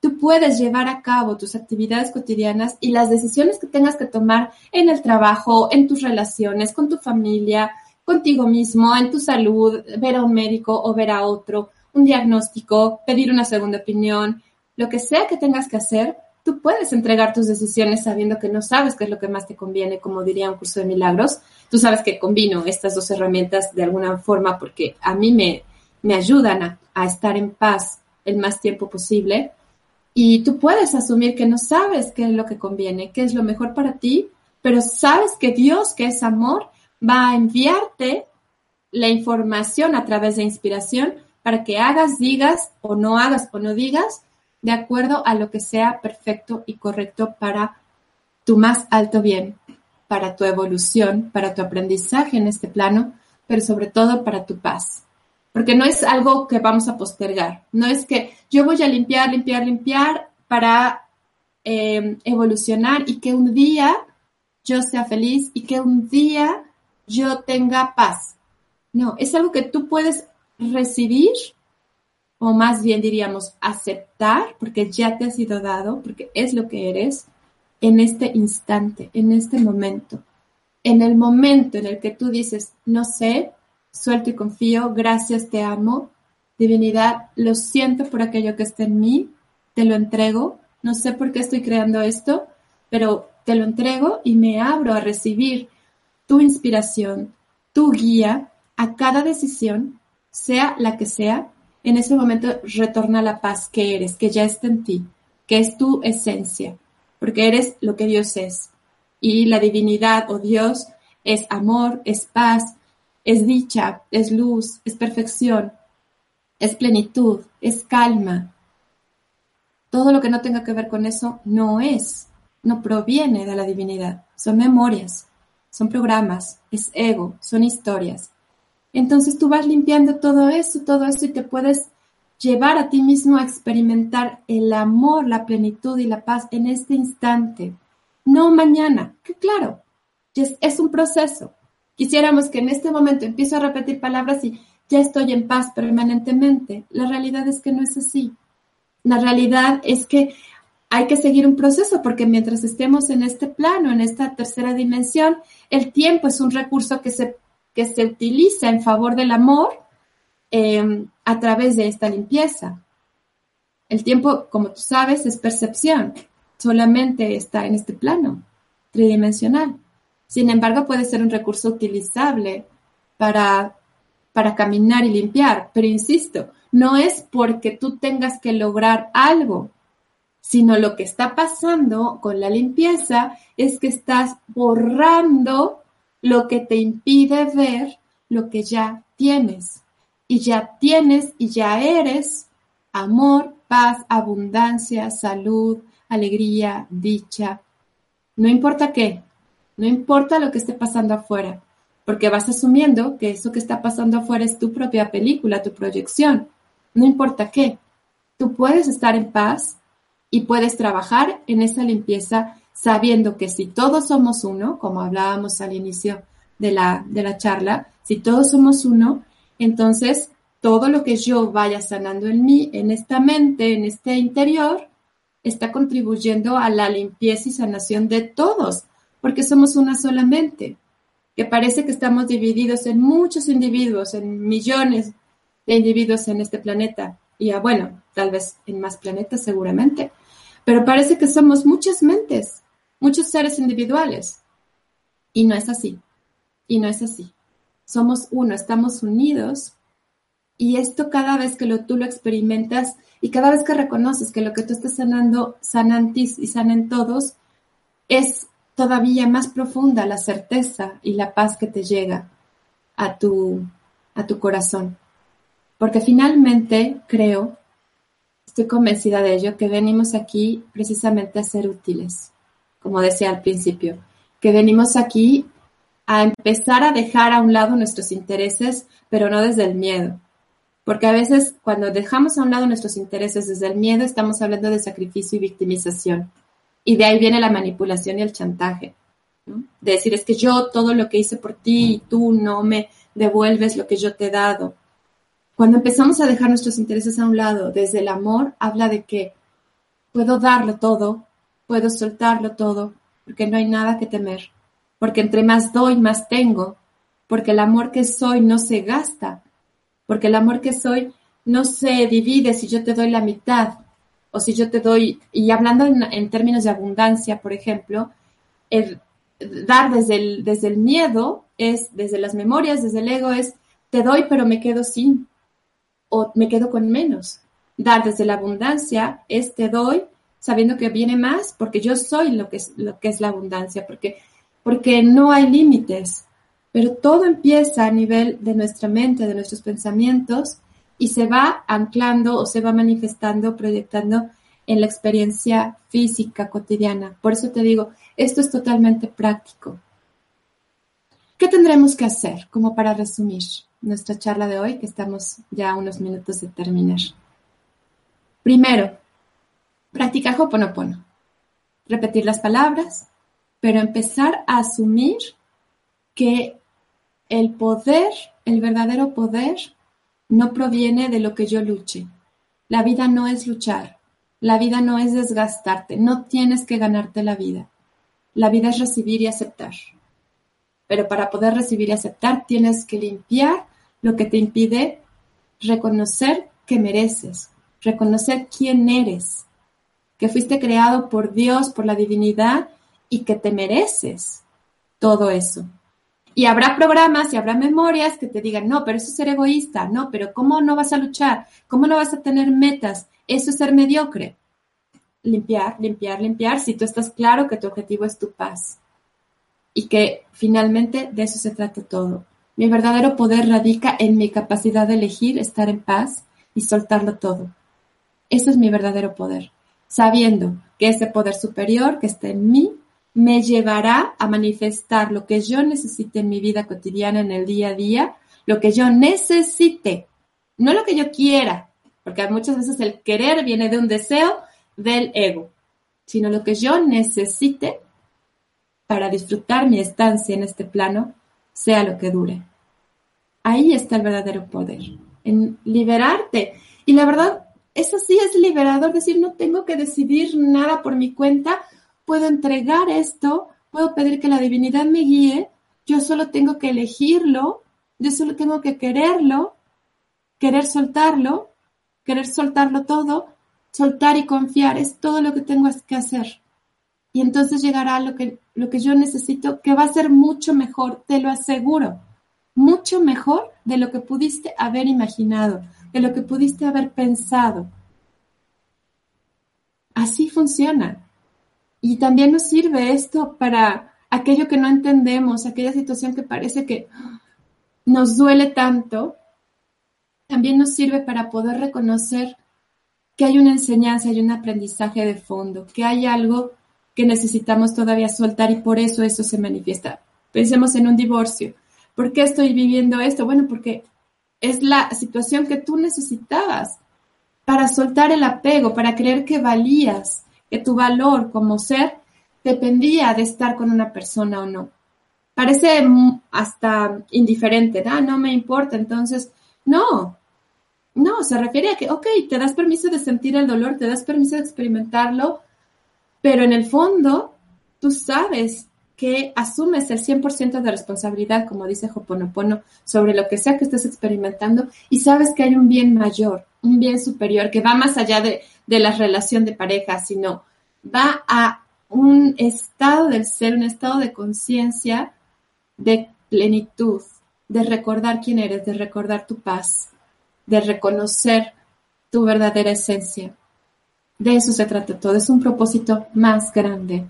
Tú puedes llevar a cabo tus actividades cotidianas y las decisiones que tengas que tomar en el trabajo, en tus relaciones, con tu familia, contigo mismo, en tu salud, ver a un médico o ver a otro, un diagnóstico, pedir una segunda opinión, lo que sea que tengas que hacer, tú puedes entregar tus decisiones sabiendo que no sabes qué es lo que más te conviene, como diría un curso de milagros. Tú sabes que combino estas dos herramientas de alguna forma porque a mí me, me ayudan a, a estar en paz el más tiempo posible. Y tú puedes asumir que no sabes qué es lo que conviene, qué es lo mejor para ti, pero sabes que Dios, que es amor, va a enviarte la información a través de inspiración para que hagas, digas o no hagas o no digas de acuerdo a lo que sea perfecto y correcto para tu más alto bien, para tu evolución, para tu aprendizaje en este plano, pero sobre todo para tu paz. Porque no es algo que vamos a postergar, no es que yo voy a limpiar, limpiar, limpiar para em, evolucionar y que un día yo sea feliz y que un día yo tenga paz. No, es algo que tú puedes recibir, o más bien diríamos aceptar, porque ya te ha sido dado, porque es lo que eres, en este instante, en este momento. En el momento en el que tú dices, no sé, suelto y confío, gracias, te amo, divinidad, lo siento por aquello que está en mí, te lo entrego, no sé por qué estoy creando esto, pero te lo entrego y me abro a recibir tu inspiración, tu guía a cada decisión sea la que sea, en ese momento retorna la paz que eres, que ya está en ti, que es tu esencia, porque eres lo que Dios es. Y la divinidad o Dios es amor, es paz, es dicha, es luz, es perfección, es plenitud, es calma. Todo lo que no tenga que ver con eso no es, no proviene de la divinidad. Son memorias, son programas, es ego, son historias. Entonces tú vas limpiando todo eso, todo eso y te puedes llevar a ti mismo a experimentar el amor, la plenitud y la paz en este instante, no mañana, que claro, es, es un proceso. Quisiéramos que en este momento empiezo a repetir palabras y ya estoy en paz permanentemente. La realidad es que no es así. La realidad es que hay que seguir un proceso porque mientras estemos en este plano, en esta tercera dimensión, el tiempo es un recurso que se que se utiliza en favor del amor em, a través de esta limpieza. El tiempo, como tú sabes, es percepción, solamente está en este plano tridimensional. Sin embargo, puede ser un recurso utilizable para, para caminar y limpiar, pero insisto, no es porque tú tengas que lograr algo, sino lo que está pasando con la limpieza es que estás borrando lo que te impide ver lo que ya tienes. Y ya tienes y ya eres amor, paz, abundancia, salud, alegría, dicha. No importa qué, no importa lo que esté pasando afuera, porque vas asumiendo que eso que está pasando afuera es tu propia película, tu proyección. No importa qué, tú puedes estar en paz y puedes trabajar en esa limpieza sabiendo que si todos somos uno, como hablábamos al inicio de la, de la charla, si todos somos uno, entonces todo lo que yo vaya sanando en mí, en esta mente, en este interior, está contribuyendo a la limpieza y sanación de todos, porque somos una sola mente, que parece que estamos divididos en muchos individuos, en millones de individuos en este planeta, y a, bueno, tal vez en más planetas seguramente, pero parece que somos muchas mentes, muchos seres individuales, y no es así, y no es así. Somos uno, estamos unidos, y esto cada vez que lo, tú lo experimentas, y cada vez que reconoces que lo que tú estás sanando, sanantis y sanen todos, es todavía más profunda la certeza y la paz que te llega a tu, a tu corazón. Porque finalmente creo, estoy convencida de ello, que venimos aquí precisamente a ser útiles, como decía al principio, que venimos aquí a empezar a dejar a un lado nuestros intereses, pero no desde el miedo, porque a veces cuando dejamos a un lado nuestros intereses desde el miedo, estamos hablando de sacrificio y victimización. Y de ahí viene la manipulación y el chantaje. De decir, es que yo todo lo que hice por ti y tú no me devuelves lo que yo te he dado. Cuando empezamos a dejar nuestros intereses a un lado desde el amor, habla de que puedo darlo todo, puedo soltarlo todo, porque no hay nada que temer. Porque entre más doy, más tengo. Porque el amor que soy no se gasta, porque el amor que soy no se divide si yo te doy la mitad o si yo te doy, y hablando en, términos de abundancia, por ejemplo, el dar desde el, desde el miedo es, desde las memorias, desde el ego es, te doy pero me quedo sin o me quedo con menos. Dar desde la abundancia es te doy sabiendo que viene más porque yo soy lo que es, lo que es la abundancia, porque, porque no hay límites. Pero todo empieza a nivel de nuestra mente, de nuestros pensamientos, y se va anclando o se va manifestando, proyectando en la experiencia física cotidiana. Por eso te digo, esto es totalmente práctico. ¿Qué tendremos que hacer como para resumir nuestra charla de hoy, que estamos ya a unos minutos de terminar? Primero, practicar Hoponopono. Repetir las palabras, pero empezar a asumir que el poder, el verdadero poder, no proviene de lo que yo luche. La vida no es luchar. La vida no es desgastarte. No tienes que ganarte la vida. La vida es recibir y aceptar. Pero para poder recibir y aceptar tienes que limpiar lo que te impide reconocer que mereces, reconocer quién eres, que fuiste creado por Dios, por la divinidad y que te mereces todo eso. Y habrá programas y habrá memorias que te digan, no, pero eso es ser egoísta, no, pero ¿cómo no vas a luchar? ¿Cómo no vas a tener metas? Eso es ser mediocre. Limpiar, limpiar, limpiar, si tú estás claro que tu objetivo es tu paz. Y que finalmente de eso se trata todo. Mi verdadero poder radica en mi capacidad de elegir estar en paz y soltarlo todo. Eso es mi verdadero poder. Sabiendo que ese poder superior que está en mí me llevará a manifestar lo que yo necesite en mi vida cotidiana, en el día a día, lo que yo necesite, no lo que yo quiera, porque muchas veces el querer viene de un deseo del ego, sino lo que yo necesite para disfrutar mi estancia en este plano, sea lo que dure. Ahí está el verdadero poder, en liberarte. Y la verdad, eso sí es liberador, decir, no tengo que decidir nada por mi cuenta, puedo entregar esto, puedo pedir que la divinidad me guíe, yo solo tengo que elegirlo, yo solo tengo que quererlo, querer soltarlo, querer soltarlo todo, soltar y confiar, es todo lo que tengo que hacer. Y entonces llegará lo que, lo que yo necesito, que va a ser mucho mejor, te lo aseguro, mucho mejor de lo que pudiste haber imaginado, de lo que pudiste haber pensado. Así funciona. Y también nos sirve esto para aquello que no entendemos, aquella situación que parece que nos duele tanto, también nos sirve para poder reconocer que hay una enseñanza y un aprendizaje de fondo, que hay algo que necesitamos todavía soltar y por eso eso se manifiesta. Pensemos en un divorcio. ¿Por qué estoy viviendo esto? Bueno, porque es la situación que tú necesitabas para soltar el apego, para creer que valías, que tu valor como ser dependía de estar con una persona o no. parece hasta indiferente, ¿no? no me importa, entonces, no, no, se refiere a que, ok, te das permiso de sentir el dolor, te das permiso de experimentarlo, pero en el fondo tú sabes que asumes el 100% de responsabilidad, como dice Hoponopono, sobre lo que sea que estés experimentando y sabes que hay un bien mayor, un bien superior que va más allá de, de la relación de pareja, sino va a un estado del ser, un estado de conciencia, de plenitud, de recordar quién eres, de recordar tu paz, de reconocer tu verdadera esencia. De eso se trata todo, es un propósito más grande,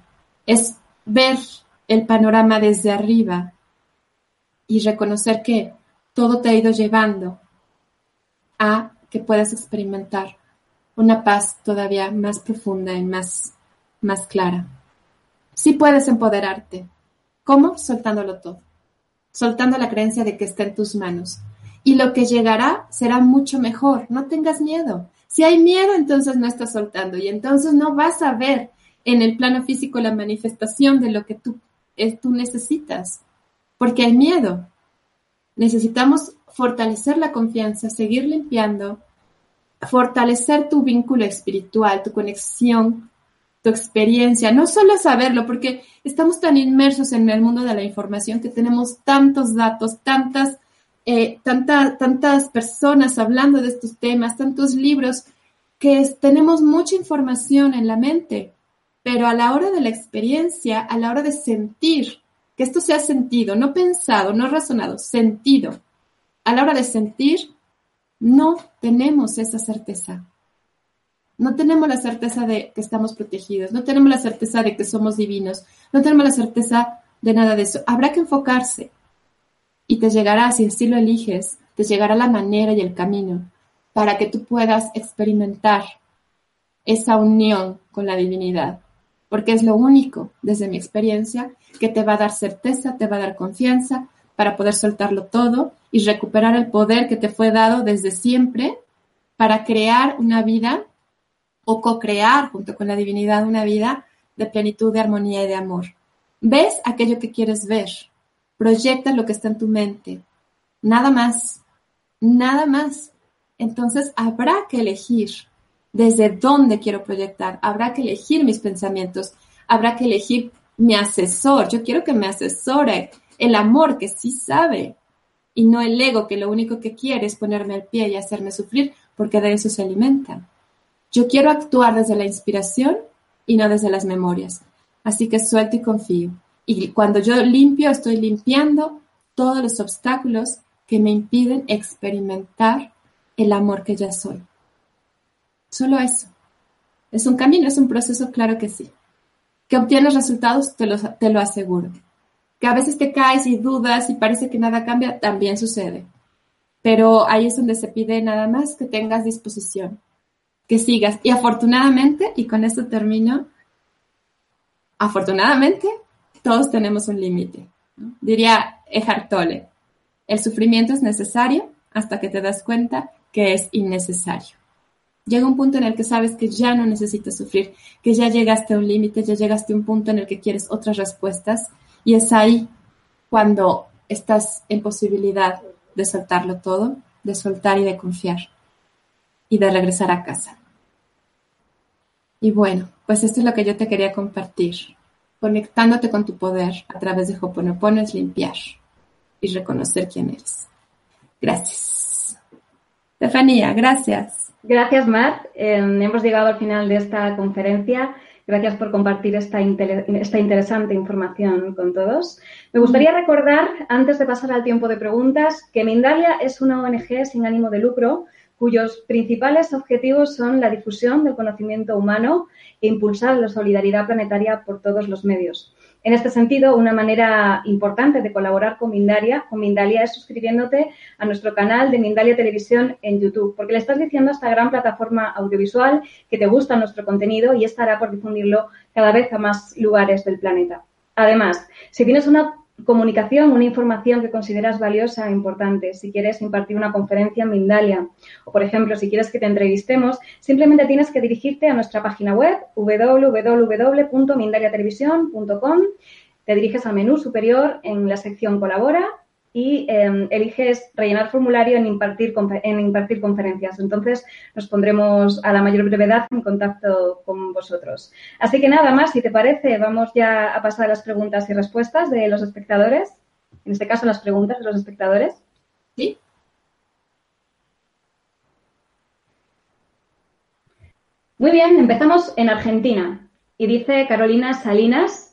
es ver el panorama desde arriba y reconocer que todo te ha ido llevando a que puedas experimentar una paz todavía más profunda y más, más clara. Sí puedes empoderarte. ¿Cómo? Soltándolo todo. Soltando la creencia de que está en tus manos. Y lo que llegará será mucho mejor. No tengas miedo. Si hay miedo, entonces no estás soltando y entonces no vas a ver en el plano físico la manifestación de lo que tú, eh, tú necesitas. Porque hay miedo. Necesitamos fortalecer la confianza, seguir limpiando, fortalecer tu vínculo espiritual, tu conexión, tu experiencia, no solo saberlo, porque estamos tan inmersos en el mundo de la información que tenemos tantos datos, tantas, eh, tantas personas hablando de estos temas, tantos libros, que tenemos mucha información en la mente, pero a la hora de la experiencia, a la hora de sentir, que esto sea sentido, no pensado, no razonado, sentido, a la hora de sentir, no tenemos esa certeza. No tenemos la certeza de que estamos protegidos, no tenemos la certeza de que somos divinos, no tenemos la certeza de nada de eso. Habrá que enfocarse y te llegará, si así lo eliges, te llegará la manera y el camino para que tú puedas experimentar esa unión con la divinidad, porque es lo único, desde mi experiencia, que te va a dar certeza, te va a dar confianza para poder soltarlo todo y recuperar el poder que te fue dado desde siempre para crear una vida o co-crear junto con la divinidad una vida de plenitud, de armonía y de amor. Ves aquello que quieres ver, proyecta lo que está en tu mente, nada más, nada más. Entonces habrá que elegir desde dónde quiero proyectar, habrá que elegir mis pensamientos, habrá que elegir mi asesor. Yo quiero que me asesore el amor que sí sabe y no el ego que lo único que quiere es ponerme al pie y hacerme sufrir porque de eso se alimentan. Yo quiero actuar desde la inspiración y no desde las memorias. Así que suelto y confío. Y cuando yo limpio, estoy limpiando todos los obstáculos que me impiden experimentar el amor que ya soy. Solo eso. Es un camino, es un proceso, claro que sí. Que obtienes resultados, te lo, te lo aseguro. Que a veces te caes y dudas y parece que nada cambia, también sucede. Pero ahí es donde se pide nada más que tengas disposición, que sigas. Y afortunadamente, y con esto termino, afortunadamente, todos tenemos un límite. Diría Eckhart Tolle, el sufrimiento es necesario hasta que te das cuenta que es innecesario. Llega un punto en el que sabes que ya no necesitas sufrir, que ya llegaste a un límite, ya llegaste a un punto en el que quieres otras respuestas y es ahí cuando estás en posibilidad de soltarlo todo, de soltar y de confiar y de regresar a casa. Y bueno, pues esto es lo que yo te quería compartir. Conectándote con tu poder a través de Hoponopono es limpiar y reconocer quién eres. Gracias. Estefanía, gracias. Gracias, Matt. Em, hemos llegado al final de esta conferencia. Gracias por compartir esta, esta, interesante información con todos. Me gustaría recordar, antes de pasar al tiempo de preguntas, que Mindalia es una ONG sin ánimo de lucro cuyos principales objetivos son la difusión del conocimiento humano e impulsar la solidaridad planetaria por todos los medios. En este sentido, una manera importante de colaborar con Mindalia, con Mindalia es suscribiéndote a nuestro canal de Mindalia Televisión en YouTube, porque le estás diciendo a esta gran plataforma audiovisual que te gusta nuestro contenido y estará por difundirlo cada vez a más lugares del planeta. Además, si tienes una comunicación, una información que consideras valiosa e importante. Si quieres impartir una conferencia en Mindalia o, por ejemplo, si quieres que te entrevistemos, simplemente tienes que dirigirte a nuestra página web www.mindaliatelevisión.com te diriges al menú superior en la sección Colabora y em, eliges rellenar formulario en impartir, en impartir conferencias. Entonces, nos pondremos a la mayor brevedad en contacto con vosotros. Así que nada más, si te parece, vamos ya a pasar a las preguntas y respuestas de los espectadores. En este caso, las preguntas de los espectadores. Sí. Muy bien, empezamos en Argentina. Y dice Carolina Salinas,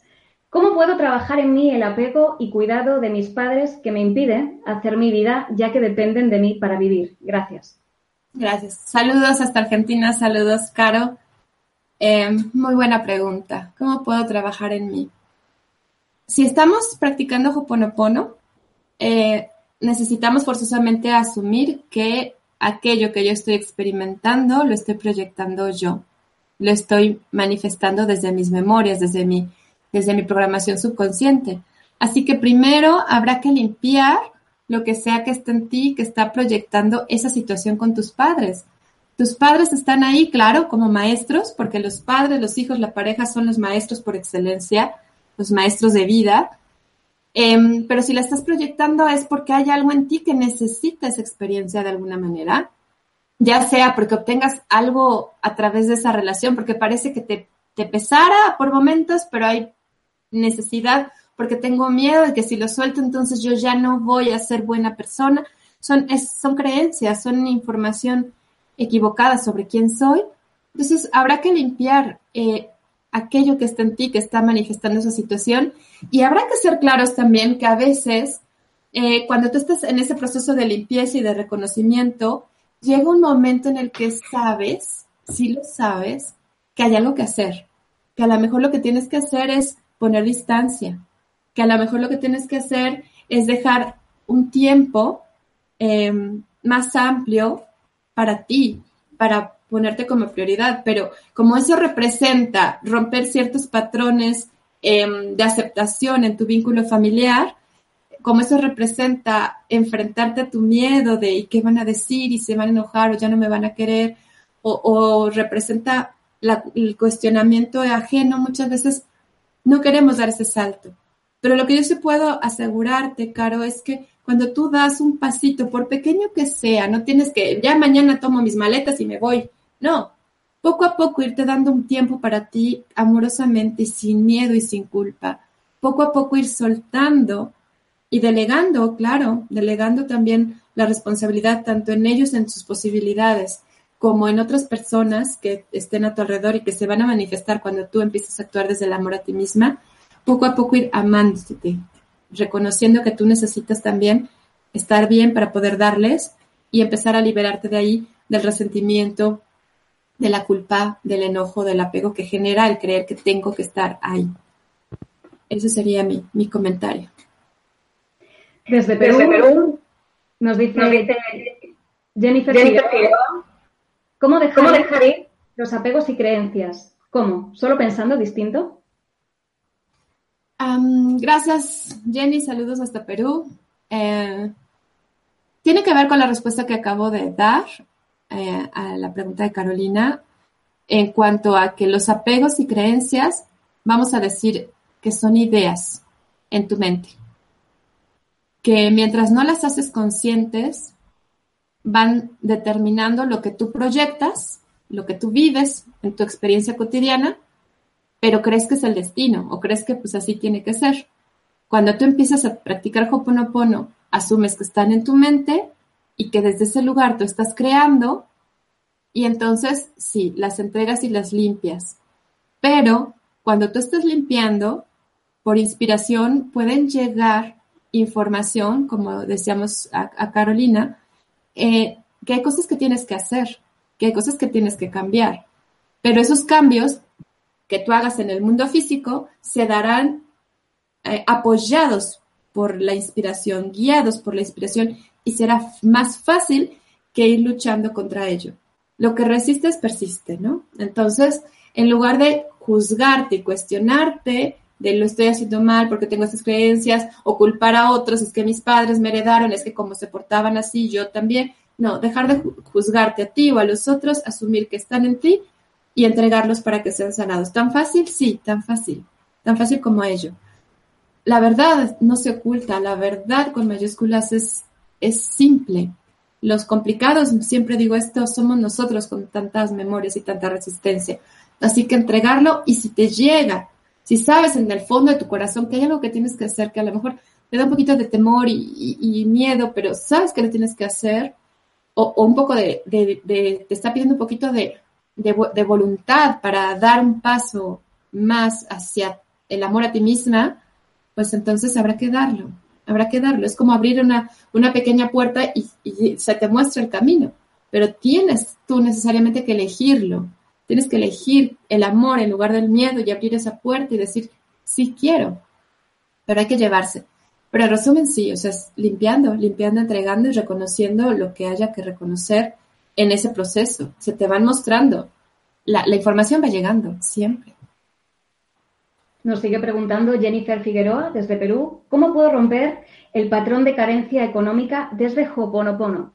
¿Cómo puedo trabajar en mí el apego y cuidado de mis padres que me impide hacer mi vida ya que dependen de mí para vivir? Gracias. Gracias. Saludos hasta Argentina, saludos, Caro. Eh, muy buena pregunta. ¿Cómo puedo trabajar en mí? Si estamos practicando Hoponopono, eh, necesitamos forzosamente asumir que aquello que yo estoy experimentando lo estoy proyectando yo. Lo estoy manifestando desde mis memorias, desde mi desde mi programación subconsciente. Así que primero habrá que limpiar lo que sea que esté en ti, que está proyectando esa situación con tus padres. Tus padres están ahí, claro, como maestros, porque los padres, los hijos, la pareja son los maestros por excelencia, los maestros de vida. Em, pero si la estás proyectando es porque hay algo en ti que necesita esa experiencia de alguna manera, ya sea porque obtengas algo a través de esa relación, porque parece que te, te pesara por momentos, pero hay necesidad porque tengo miedo de que si lo suelto entonces yo ya no voy a ser buena persona. Son, son creencias, son información equivocada sobre quién soy. Entonces habrá que limpiar eh, aquello que está en ti, que está manifestando esa situación. Y habrá que ser claros también que a veces, eh, cuando tú estás en ese proceso de limpieza y de reconocimiento, llega un momento en el que sabes, si lo sabes, que hay algo que hacer. Que a lo mejor lo que tienes que hacer es poner distancia, que a lo mejor lo que tienes que hacer es dejar un tiempo em, más amplio para ti, para ponerte como prioridad, pero como eso representa romper ciertos patrones em, de aceptación en tu vínculo familiar, como eso representa enfrentarte a tu miedo de qué van a decir y se van a enojar o ya no me van a querer, o, representa el cuestionamiento ajeno, muchas veces no queremos dar ese salto. Pero lo que yo sí puedo asegurarte, Caro, es que cuando tú das un pasito, por pequeño que sea, no tienes que, ya mañana tomo mis maletas y me voy. No, poco a poco irte dando un tiempo para ti amorosamente, sin miedo y sin culpa. Poco a poco ir soltando y delegando, claro, delegando también la responsabilidad tanto en ellos, en sus posibilidades, como en otras personas que estén a tu alrededor y que se van a manifestar cuando tú empiezas a actuar desde el amor a ti misma, poco a poco ir amándote, reconociendo que tú necesitas también estar bien para poder darles y empezar a liberarte de ahí del resentimiento, de la culpa, del enojo, del apego que genera el creer que tengo que estar ahí. Ese sería mi, mi comentario. Desde Perú, nos dice, Jennifer, ¿Cómo dejar, ir los apegos y creencias? ¿Cómo? ¿Solo pensando distinto? gracias, Jenny. Saludos hasta Perú. Eh, tiene que ver con la respuesta que acabo de dar eh, a la pregunta de Carolina en cuanto a que los apegos y creencias, vamos a decir que son ideas en tu mente, que mientras no las haces conscientes, van determinando lo que tú proyectas, lo que tú vives en tu experiencia cotidiana, pero crees que es el destino o crees que pues así tiene que ser. Cuando tú empiezas a practicar Hoponopono, asumes que están en tu mente y que desde ese lugar tú estás creando y entonces sí, las entregas y las limpias. Pero cuando tú estás limpiando, por inspiración pueden llegar información, como decíamos a Carolina, eh, que hay cosas que tienes que hacer, que hay cosas que tienes que cambiar. Pero esos cambios que tú hagas en el mundo físico se darán eh, apoyados por la inspiración, guiados por la inspiración, y será más fácil que ir luchando contra ello. Lo que resistes persiste, ¿no? Entonces, en lugar de juzgarte y cuestionarte de lo estoy haciendo mal porque tengo estas creencias o culpar a otros, es que mis padres me heredaron, es que como se portaban así, yo también. No, dejar de juzgarte a ti o a los otros, asumir que están en ti y entregarlos para que sean sanados. ¿Tan fácil? Sí, tan fácil. Tan fácil como ello. la verdad no se oculta, la verdad con mayúsculas es, es simple. Los complicados, siempre digo esto, somos nosotros con tantas memorias y tanta resistencia. Así que entregarlo y si te llega, si sabes en el fondo de tu corazón que hay algo que tienes que hacer, que a lo mejor te da un poquito de temor y, miedo, pero sabes que lo tienes que hacer, o, un poco de, te está pidiendo un poquito de, de voluntad para dar un paso más hacia el amor a ti misma, pues entonces habrá que darlo, habrá que darlo. Es como abrir una, una pequeña puerta y, se te muestra el camino, pero tienes tú necesariamente que elegirlo. Tienes que elegir el amor en lugar del miedo y abrir esa puerta y decir, sí quiero, pero hay que llevarse. Pero en resumen, sí, o sea, es limpiando, limpiando, entregando y reconociendo lo que haya que reconocer en ese proceso. Se te van mostrando. La, la información va llegando, siempre. Nos sigue preguntando Jennifer Figueroa desde Perú, ¿cómo puedo romper el patrón de carencia económica desde Hoponopono?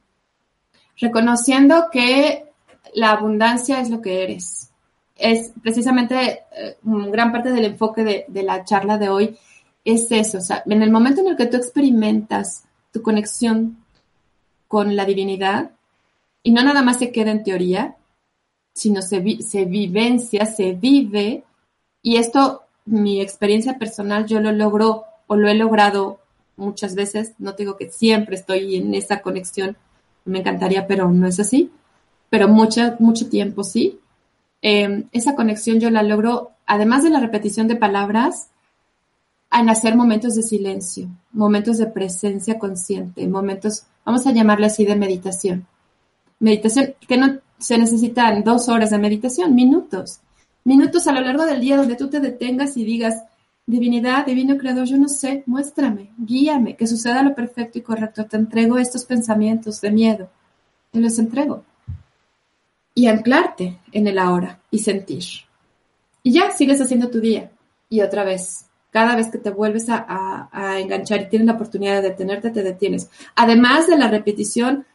Reconociendo que la abundancia es lo que eres. Es precisamente eh, gran parte del enfoque de, la charla de hoy es eso. O sea, en el momento en el que tú experimentas tu conexión con la divinidad, y no nada más se queda en teoría, sino se, se vivencia, se vive, y esto mi experiencia personal yo lo logro o lo he logrado muchas veces, no digo que siempre estoy en esa conexión, me encantaría, pero no es así, pero mucho, mucho tiempo sí. Em, esa conexión yo la logro, además de la repetición de palabras, en hacer momentos de silencio, momentos de presencia consciente, momentos, vamos a llamarle así, de meditación. Meditación que no se necesitan dos horas de meditación, minutos minutos a lo largo del día donde tú te detengas y digas, divinidad, divino creador, yo no sé, muéstrame, guíame, que suceda lo perfecto y correcto. Te entrego estos pensamientos de miedo, te los entrego. Y anclarte en el ahora y sentir. Y ya sigues haciendo tu día. Y otra vez, cada vez que te vuelves a, enganchar y tienes la oportunidad de detenerte, te detienes. Además de la repetición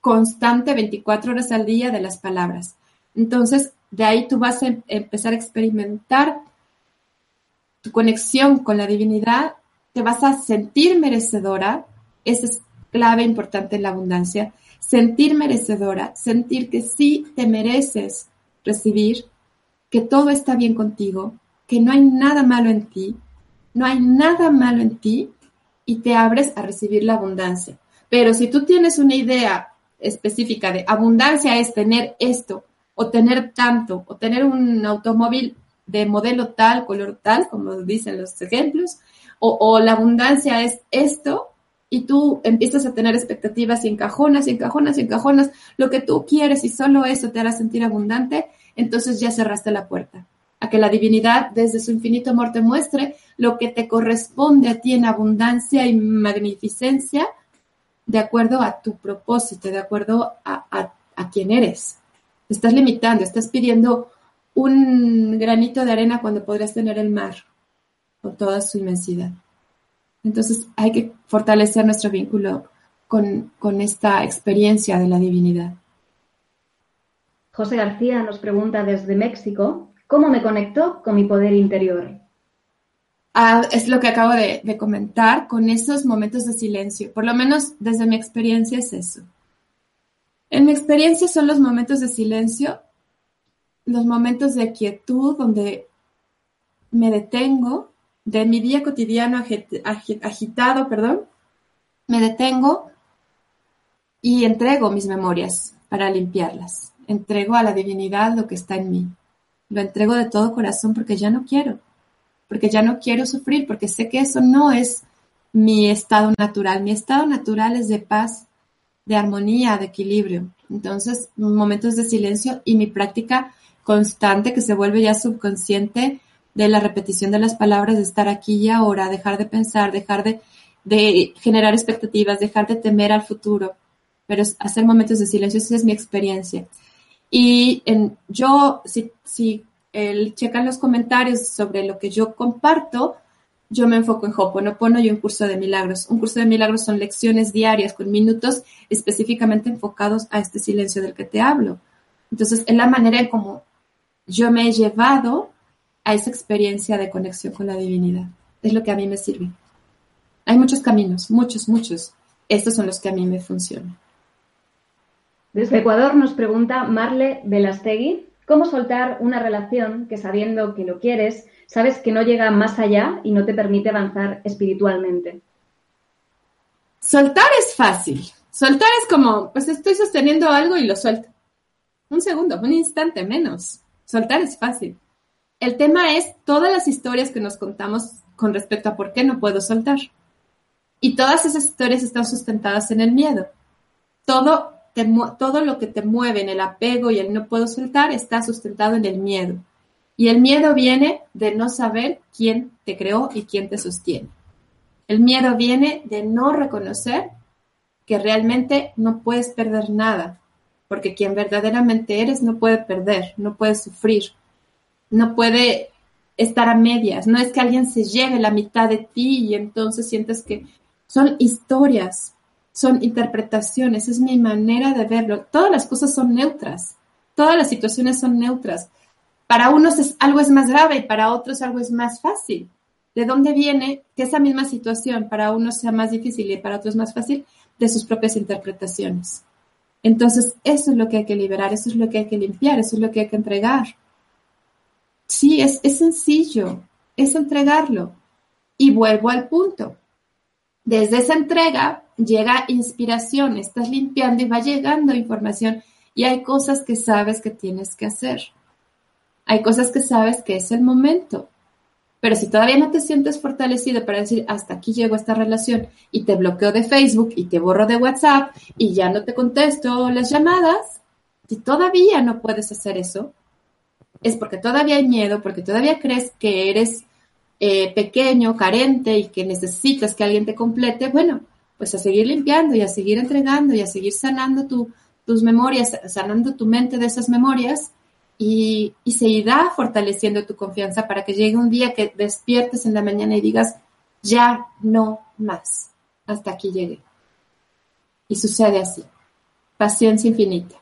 constante 24 horas al día de las palabras. Entonces, de ahí tú vas a em-, empezar a experimentar tu conexión con la divinidad, te vas a sentir merecedora, esa es clave importante en la abundancia, sentir merecedora, sentir que sí te mereces recibir, que todo está bien contigo, que no hay nada malo en ti, no hay nada malo en ti y te abres a recibir la abundancia. Pero si tú tienes una idea específica de abundancia es tener esto, o tener tanto, o tener un automóvil de modelo tal, color tal, como dicen los ejemplos, o, la abundancia es esto, y tú empiezas a tener expectativas y encajonas y encajonas y encajonas. Lo que tú quieres y solo eso te hará sentir abundante, entonces ya cerraste la puerta. A que la divinidad desde su infinito amor te muestre lo que te corresponde a ti en abundancia y magnificencia de acuerdo a tu propósito, de acuerdo a, a, quién eres. Estás limitando, estás pidiendo un granito de arena cuando podrías tener el mar con toda su inmensidad. Entonces hay que fortalecer nuestro vínculo con, con esta experiencia de la divinidad. José García nos pregunta desde México, ¿cómo me conecto con mi poder interior? Ah, es lo que acabo de, de, comentar con esos momentos de silencio. Por lo menos desde mi experiencia es eso. En mi experiencia son los momentos de silencio, los momentos de quietud donde me detengo de mi día cotidiano agitado, perdón, me detengo y entrego mis memorias para limpiarlas. Entrego a la divinidad lo que está en mí. Lo entrego de todo corazón porque ya no quiero, porque ya no quiero sufrir, porque sé que eso no es mi estado natural. Mi estado natural es de paz, de armonía, de equilibrio. Entonces, momentos de silencio y mi práctica constante que se vuelve ya subconsciente de la repetición de las palabras, de estar aquí y ahora, dejar de pensar, dejar de, de generar expectativas, dejar de temer al futuro, pero hacer momentos de silencio, esa es mi experiencia. Y en, yo, si, si el, checan los comentarios sobre lo que yo comparto, yo me enfoco en Hoponopono y un curso de milagros. Un curso de milagros son lecciones diarias con minutos específicamente enfocados a este silencio del que te hablo. Entonces, es la manera en cómo yo me he llevado a esa experiencia de conexión con la divinidad. es lo que a mí me sirve. Hay muchos caminos, muchos, muchos. Estos son los que a mí me funcionan. Desde Ecuador nos pregunta Marle Velastegui, ¿cómo soltar una relación que sabiendo que lo quieres, sabes que no llega más allá y no te permite avanzar espiritualmente? Soltar es fácil. Soltar es como, pues estoy sosteniendo algo y lo suelto. Un segundo, un instante menos. Soltar es fácil. El tema es todas las historias que nos contamos con respecto a por qué no puedo soltar. Y todas esas historias están sustentadas en el miedo. Todo lo que te mueve en el apego y el no puedo soltar está sustentado en el miedo. Y el miedo viene de no saber quién te creó y quién te sostiene. El miedo viene de no reconocer que realmente no puedes perder nada, porque quien verdaderamente eres no puede perder, no puede sufrir, no puede estar a medias. No es que alguien se lleve la mitad de ti y entonces sientes que son historias son interpretaciones, es mi manera de verlo. Todas las cosas son neutras, todas las situaciones son neutras. Para unos es, algo es más grave y para otros algo es más fácil. ¿De dónde viene que esa misma situación para unos sea más difícil y para otros más fácil? De sus propias interpretaciones. Entonces, eso es lo que hay que liberar, eso es lo que hay que limpiar, eso es lo que hay que entregar. Sí, es, sencillo, es entregarlo. Y vuelvo al punto. Desde esa entrega llega inspiración, estás limpiando y va llegando información y hay cosas que sabes que tienes que hacer. Hay cosas que sabes que es el momento. Pero si todavía no te sientes fortalecido para decir, hasta aquí llegó esta relación y te bloqueo de Facebook y te borro de WhatsApp y ya no te contesto las llamadas, si todavía no puedes hacer eso, es porque todavía hay miedo, porque todavía crees que eres eh, pequeño, carente y que necesitas que alguien te complete, bueno, pues a seguir limpiando y a seguir entregando y a seguir sanando tus memorias, sanando tu mente de esas memorias y, y se irá fortaleciendo tu confianza para que llegue un día que despiertes en la mañana y digas, ya no más, hasta aquí llegué. Y sucede así. Paciencia infinita.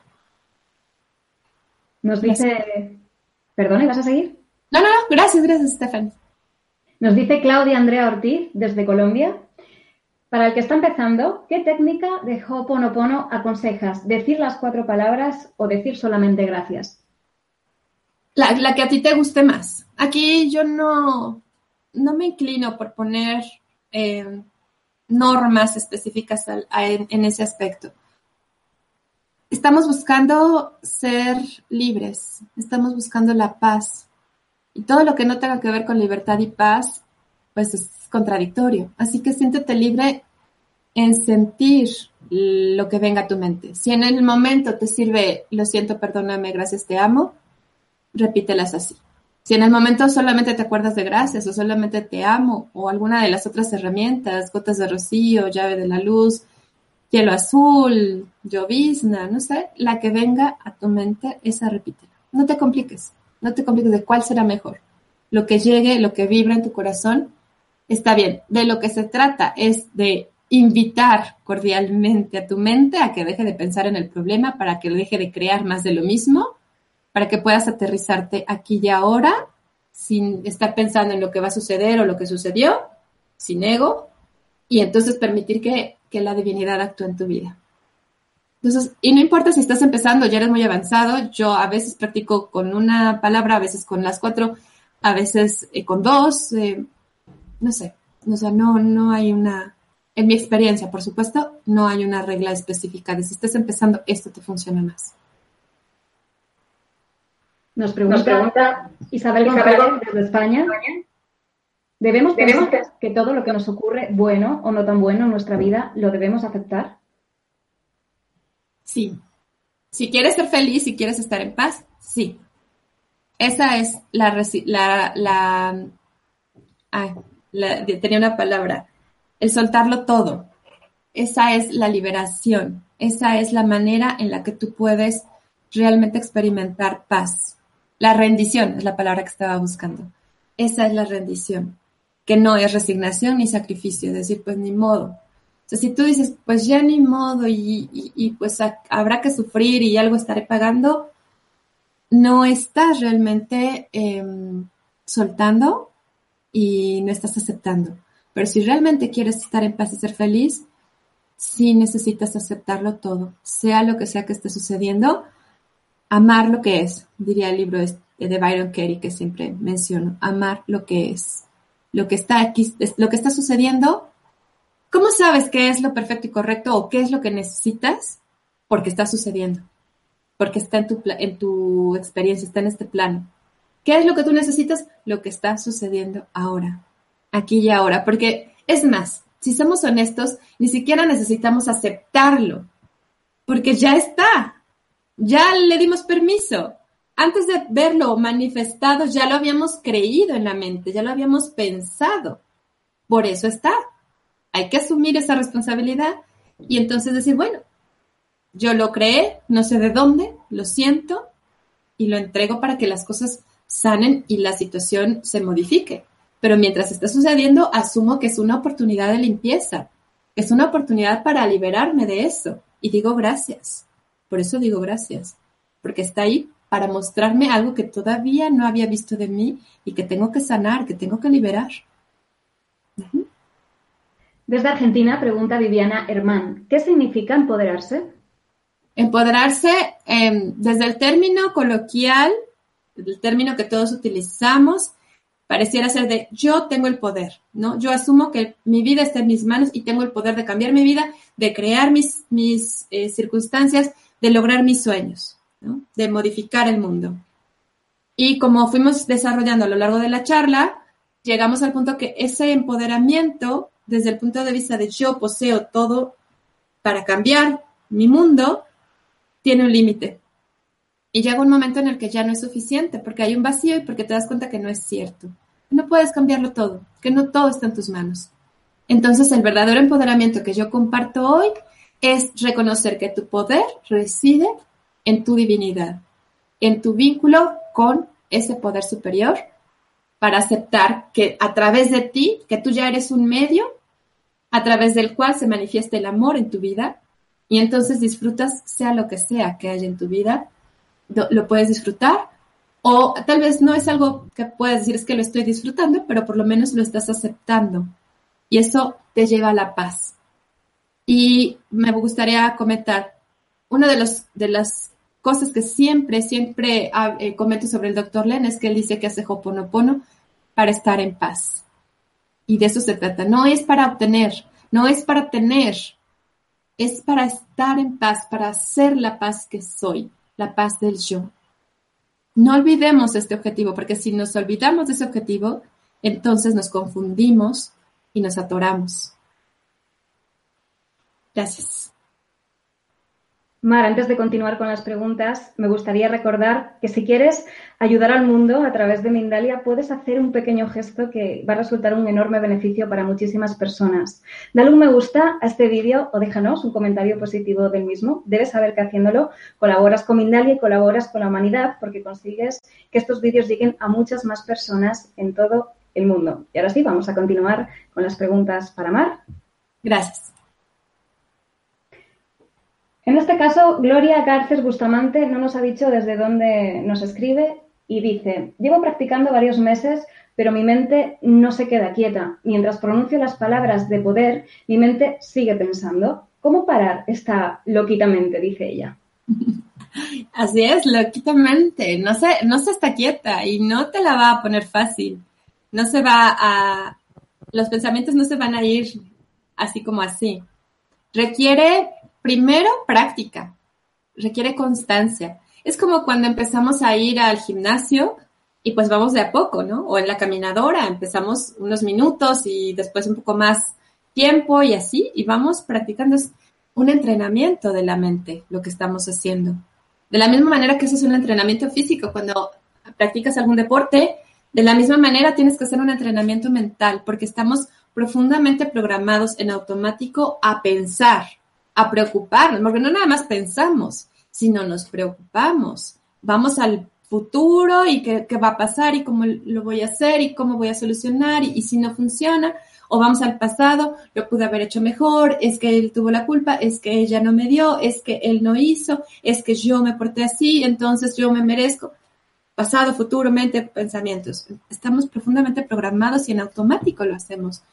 Nos dice, perdone, ¿vas a seguir? No, no, no, gracias, gracias, Stephanie. Nos dice Claudia Andrea Ortiz desde Colombia. Para el que está empezando, ¿qué técnica de Ho'oponopono aconsejas? ¿Decir las cuatro palabras o decir solamente gracias? La, que a ti te guste más. Aquí yo no, no me inclino por poner eh, normas específicas en, ese aspecto. Estamos buscando ser libres, estamos buscando la paz. Y todo lo que no tenga que ver con libertad y paz, pues es contradictorio. Así que siéntete libre en sentir lo que venga a tu mente. Si en el momento te sirve, lo siento, perdóname, gracias, te amo, repítelas así. Si en el momento solamente te acuerdas de gracias o solamente te amo o alguna de las otras herramientas, gotas de rocío, llave de la luz, hielo azul, llovizna, no sé, la que venga a tu mente, esa repítela. No te compliques, no te compliques de cuál será mejor. Lo que llegue, lo que vibra en tu corazón, está bien. De lo que se trata es de invitar cordialmente a tu mente a que deje de pensar en el problema, para que deje de crear más de lo mismo, para que puedas aterrizarte aquí y ahora sin estar pensando en lo que va a suceder o lo que sucedió, sin ego, y entonces permitir que, que la divinidad actúe en tu vida. Entonces, y no importa si estás empezando, ya eres muy avanzado, yo a veces practico con una palabra, a veces con las cuatro, a veces eh, con dos, eh, no sé, o sea, no, no hay una, en mi experiencia, por supuesto, no hay una regla específica de si estás empezando, esto te funciona más. Nos pregunta, Isabel, González desde España. ¿Debemos, pensar que todo lo que nos ocurre, bueno o no tan bueno en nuestra vida, lo debemos aceptar? Sí. Si quieres ser feliz, si quieres estar en paz, sí. Esa es la, la, la tenía una palabra, el soltarlo todo. Esa es la liberación, esa es la manera en la que tú puedes realmente experimentar paz. La rendición es la palabra que estaba buscando. Esa es la rendición, que no es resignación ni sacrificio, es decir, pues ni modo. Sea, si tú dices, pues ya ni modo y, pues habrá que sufrir y algo estaré pagando, no estás realmente em, soltando y no estás aceptando. Pero si realmente quieres estar en paz y ser feliz, sí necesitas aceptarlo todo, sea lo que sea que esté sucediendo, amar lo que es, diría el libro de Byron Kerry que siempre menciono, amar lo que es, lo que está aquí, lo que está sucediendo. ¿Cómo sabes qué es lo perfecto y correcto o qué es lo que necesitas? Porque está sucediendo, porque está en tu, en tu experiencia, está en este plano. ¿Qué es lo que tú necesitas? Lo que está sucediendo ahora, aquí y ahora, porque es más, si somos honestos, ni siquiera necesitamos aceptarlo, porque ya está, ya le dimos permiso. Antes de verlo manifestado, ya lo habíamos creído en la mente, ya lo habíamos pensado. Por eso está. Hay que asumir esa responsabilidad y entonces decir, bueno, yo lo creé, no sé de dónde, lo siento y lo entrego para que las cosas sanen y la situación se modifique. Pero mientras está sucediendo, asumo que es una oportunidad de limpieza, es una oportunidad para liberarme de eso. Y digo gracias. Por eso digo gracias, porque está ahí para mostrarme algo que todavía no había visto de mí y que tengo que sanar, que tengo que liberar. Desde Argentina pregunta Viviana Hermán, ¿qué significa empoderarse? Empoderarse, em, desde el término coloquial, el término que todos utilizamos, pareciera ser de yo tengo el poder, ¿no? Yo asumo que mi vida está en mis manos y tengo el poder de cambiar mi vida, de crear mis, mis eh, circunstancias, de lograr mis sueños, De modificar el mundo. Y como fuimos desarrollando a lo largo de la charla, llegamos al punto que ese empoderamiento, desde el punto de vista de yo poseo todo para cambiar mi mundo, tiene un límite. Y llega un momento en el que ya no es suficiente, porque hay un vacío y porque te das cuenta que no es cierto. No puedes cambiarlo todo, que no todo está en tus manos. Entonces, el verdadero empoderamiento que yo comparto hoy es reconocer que tu poder reside en tu divinidad, en tu vínculo con ese poder superior, para aceptar que a través de ti, que tú ya eres un medio a través del cual se manifiesta el amor en tu vida, y entonces disfrutas sea lo que sea que haya en tu vida, lo puedes disfrutar o tal vez no es algo que puedes decir es que lo estoy disfrutando, pero por lo menos lo estás aceptando y eso te lleva a la paz. Y me gustaría comentar, una de, los, de las cosas que siempre, siempre ah, eh, comento sobre el doctor Len es que él dice que hace Hoponopono para estar en paz. Y de eso se trata. No es para obtener, no es para tener, es para estar en paz, para ser la paz que soy la paz del yo. No olvidemos este objetivo, porque si nos olvidamos de ese objetivo, entonces nos confundimos y nos atoramos. Gracias. Mar, antes de continuar con las preguntas, me gustaría recordar que si quieres ayudar al mundo a través de Mindalia, puedes hacer un pequeño gesto que va a resultar un enorme beneficio para muchísimas personas. Dale un me gusta a este vídeo o déjanos un comentario positivo del mismo. Debes saber que haciéndolo colaboras con Mindalia y colaboras con la humanidad porque consigues que estos vídeos lleguen a muchas más personas en todo el mundo. Y ahora sí, vamos a continuar con las preguntas para Mar. Gracias. En este caso, Gloria Garces Bustamante no nos ha dicho desde dónde nos escribe y dice, llevo practicando varios meses, pero mi mente no se queda quieta. Mientras pronuncio las palabras de poder, mi mente sigue pensando. ¿Cómo parar esta loquitamente? dice ella. Así es, loquitamente. No se, no se está quieta y no te la va a poner fácil. No se va a... Los pensamientos no se van a ir así como así. Requiere Primero, práctica. Requiere constancia. Es como cuando empezamos a ir al gimnasio y pues vamos de a poco, ¿no? O en la caminadora, empezamos unos minutos y después un poco más tiempo y así, y vamos practicando. Es un entrenamiento de la mente lo que estamos haciendo. De la misma manera que eso es un entrenamiento físico, cuando practicas algún deporte, de la misma manera tienes que hacer un entrenamiento mental, porque estamos profundamente programados en automático a pensar, a preocuparnos, porque no nada más pensamos, sino nos preocupamos. Vamos al futuro y qué, va a pasar y cómo lo voy a hacer y cómo voy a solucionar y, si no funciona. O vamos al pasado, lo pude haber hecho mejor, es que él tuvo la culpa, es que ella no me dio, es que él no hizo, es que yo me porté así, entonces yo me merezco. pasado, futuro, mente, pensamientos. Estamos profundamente programados y en automático lo hacemos.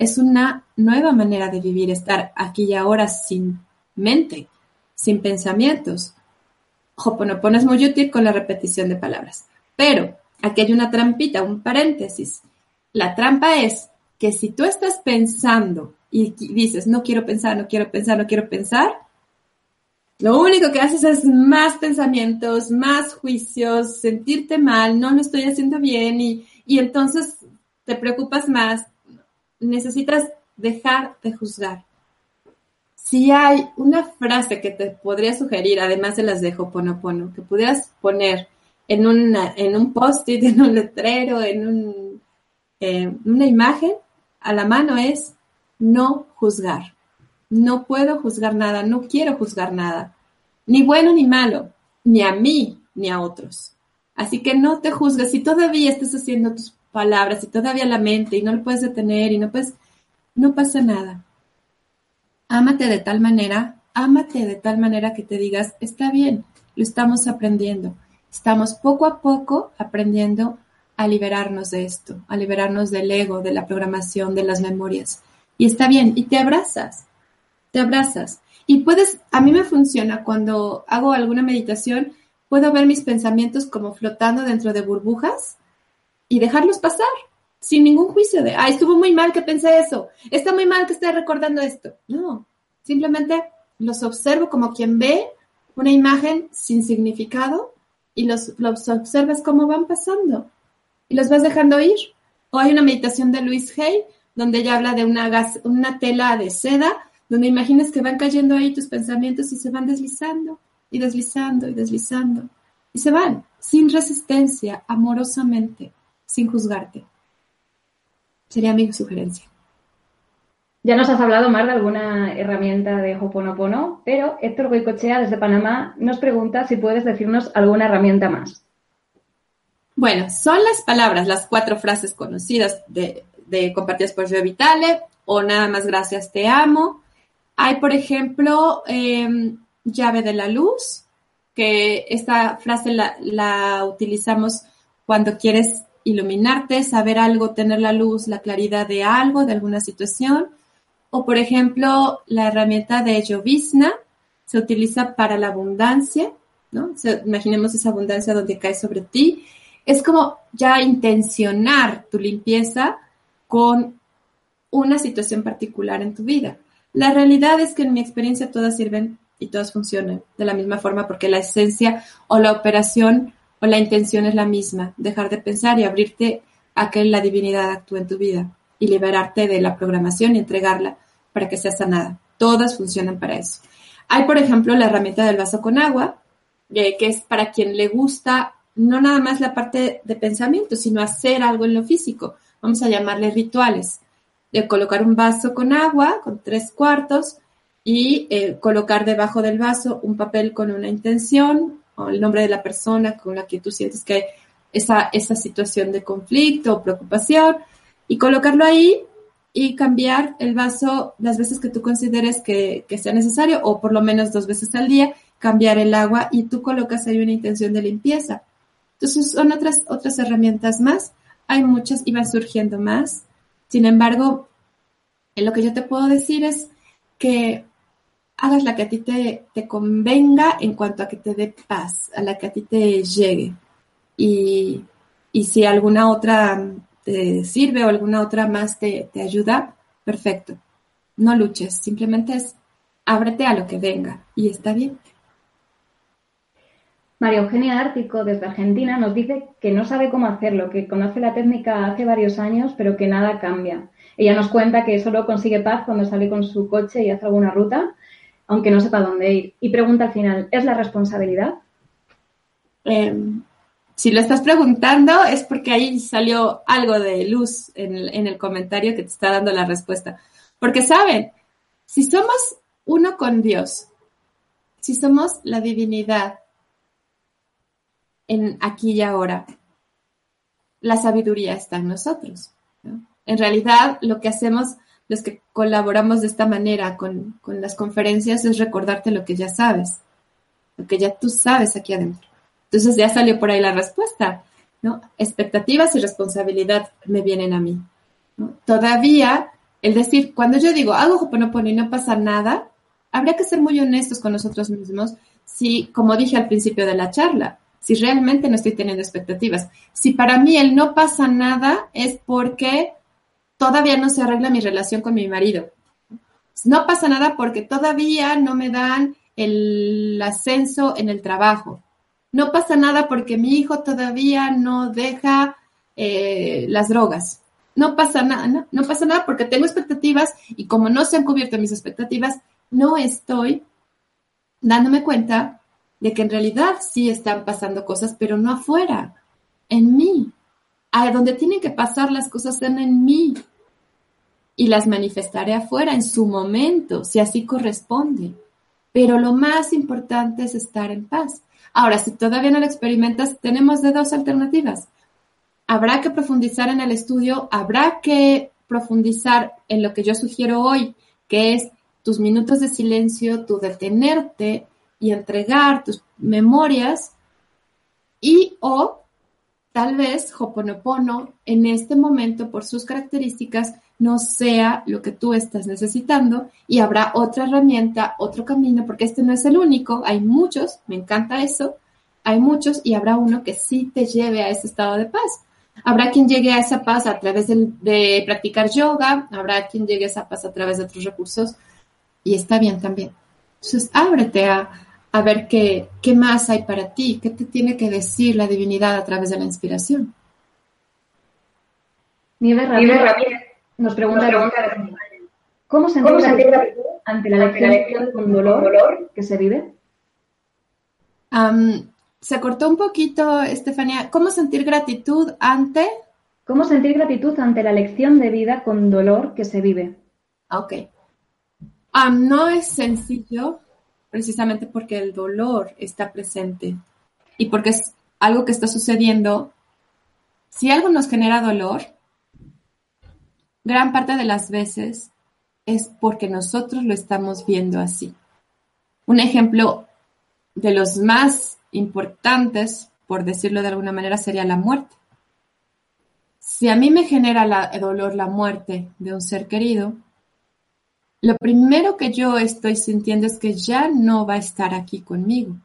Es una nueva manera de vivir, estar aquí y ahora sin mente, sin pensamientos. Hoponopono es muy útil con la repetición de palabras. Pero aquí hay una trampita, un paréntesis. La trampa es que si tú estás pensando y dices, no quiero pensar, no quiero pensar, no quiero pensar, lo único que haces es más pensamientos, más juicios, sentirte mal, no lo estoy haciendo bien y, y entonces te preocupas más. Necesitas dejar de juzgar. Si hay una frase que te podría sugerir, además de las de Hoponopono, que pudieras poner en, en un post-it, en un letrero, en eh, una imagen, a la mano es no juzgar. No puedo juzgar nada, no quiero juzgar nada, ni bueno ni malo, ni a mí ni a otros. Así que no te juzgues. Si todavía estás haciendo tus palabras, y todavía la mente y no lo puedes detener y no puedes, no pasa nada. Ámate de tal manera, ámate de tal manera que te digas, está bien, lo estamos aprendiendo. Estamos poco a poco aprendiendo a liberarnos de esto, a liberarnos del ego, de la programación, de las memorias. Y está bien, y te abrazas, te abrazas. Y puedes, a mí me funciona cuando hago alguna meditación, puedo ver mis pensamientos como flotando dentro de burbujas y dejarlos pasar sin ningún juicio de, ay, estuvo muy mal que pensé eso, está muy mal que esté recordando esto. No, simplemente los observo como quien ve una imagen sin significado y los, los observas cómo van pasando y los vas dejando ir. O hay una meditación de Luis Hay donde ella habla de una, gas, una tela de seda, donde imaginas que van cayendo ahí tus pensamientos y se van deslizando y deslizando y deslizando. Y se van sin resistencia, amorosamente, sin juzgarte. Sería mi sugerencia. Ya nos has hablado más de alguna herramienta de Hoponopono, pero Héctor Goicochea desde Panamá nos pregunta si puedes decirnos alguna herramienta más. Bueno, son las palabras, las cuatro frases conocidas de, compartidas por Joe Vitale o nada más gracias, te amo. Hay, por ejemplo, em, llave de la luz, que esta frase la, la utilizamos cuando quieres iluminarte, saber algo, tener la luz, la claridad de algo, de alguna situación. O, por ejemplo, la herramienta de Yovisna se utiliza para la abundancia, ¿no? imaginemos esa abundancia donde cae sobre ti es como ya intencionar tu limpieza con una situación particular en tu vida. La realidad es que en mi experiencia todas sirven y todas funcionan de la misma forma porque la esencia o la operación o la intención es la misma, dejar de pensar y abrirte a que la divinidad actúe en tu vida y liberarte de la programación y entregarla para que sea sanada. Todas funcionan para eso. Hay, por ejemplo, la herramienta del vaso con agua, eh, que es para quien le gusta no nada más la parte de pensamiento, sino hacer algo en lo físico. Vamos a llamarle rituales. De colocar un vaso con agua, con tres cuartos, y eh, colocar debajo del vaso un papel con una intención el nombre de la persona con la que tú sientes que hay esa, esa situación de conflicto o preocupación, y colocarlo ahí y cambiar el vaso las veces que tú consideres que, que sea necesario, o por lo menos dos veces al día, cambiar el agua y tú colocas ahí una intención de limpieza entonces son otras, otras herramientas más. Hay muchas y van surgiendo más. Sin embargo, lo que yo te puedo decir es que hagas la que a ti te, convenga en cuanto a que te dé paz, a la que a ti te llegue. Y, y si alguna otra te sirve o alguna otra más te, te ayuda, perfecto. No luches, simplemente es ábrete a lo que venga y está bien. María Eugenia Ártico, desde Argentina, nos dice que no sabe cómo hacerlo, que conoce la técnica hace varios años, pero que nada cambia. Ella nos cuenta que solo consigue paz cuando sale con su coche y hace alguna ruta, aunque no sepa dónde ir. Y pregunta al final, ¿es la responsabilidad? Em, si lo estás preguntando es porque ahí salió algo de luz en el, en el comentario que te está dando la respuesta. Porque saben, si somos uno con Dios, si somos la divinidad, en aquí y ahora. La sabiduría está en nosotros. En realidad, lo que hacemos los que colaboramos de esta manera con, con, las conferencias es recordarte lo que ya sabes, lo que ya tú sabes aquí adentro. Entonces ya salió por ahí la respuesta, ¿no? Expectativas y responsabilidad me vienen a mí. Todavía, el decir, cuando yo digo, hago Hoponopono y no pasa nada, habría que ser muy honestos con nosotros mismos si, como dije al principio de la charla, si realmente no estoy teniendo expectativas. Si para mí el no pasa nada es porque todavía no se arregla mi relación con mi marido. No pasa nada porque todavía no me dan el ascenso en el trabajo. No pasa nada porque mi hijo todavía no deja eh, las drogas. No pasa nada, no, no pasa nada porque tengo expectativas y como no se han cubierto mis expectativas, no estoy dándome cuenta de que en realidad sí están pasando cosas, pero no afuera, en mí. A donde tienen que pasar las cosas están en mí. Y las manifestaré afuera en su momento, si así corresponde. Pero lo más importante es estar en paz. Ahora, si todavía no lo experimentas, tenemos de dos alternativas. Habrá que profundizar en el estudio, habrá que profundizar en lo que yo sugiero hoy, que es tus minutos de silencio, tu detenerte y entregar tus memorias y o tal vez Hoponopono en este momento por sus características no sea lo que tú estás necesitando y habrá otra herramienta, otro camino, porque este no es el único, hay muchos, me encanta eso, hay muchos y habrá uno que sí te lleve a ese estado de paz. Habrá quien llegue a esa paz a través de, de practicar yoga, habrá quien llegue a esa paz a través de otros recursos y está bien también. Entonces, ábrete a, a ver qué, qué más hay para ti, qué te tiene que decir la divinidad a través de la inspiración. Nieves Ramírez nos pregunta, ¿cómo sentir, gratitud ante la lección con dolor, dolor que se vive? se cortó un poquito, Estefanía. ¿Cómo sentir gratitud ante? ¿Cómo sentir gratitud ante la lección de vida con dolor que se vive? Ok. no es sencillo precisamente porque el dolor está presente y porque es algo que está sucediendo. Si algo nos genera dolor, gran parte de las veces es porque nosotros lo estamos viendo así. Un ejemplo de los más importantes, por decirlo de alguna manera, sería la muerte. Si a mí me genera el dolor la muerte de un ser querido, lo primero que yo estoy sintiendo es que ya no va a estar aquí conmigo.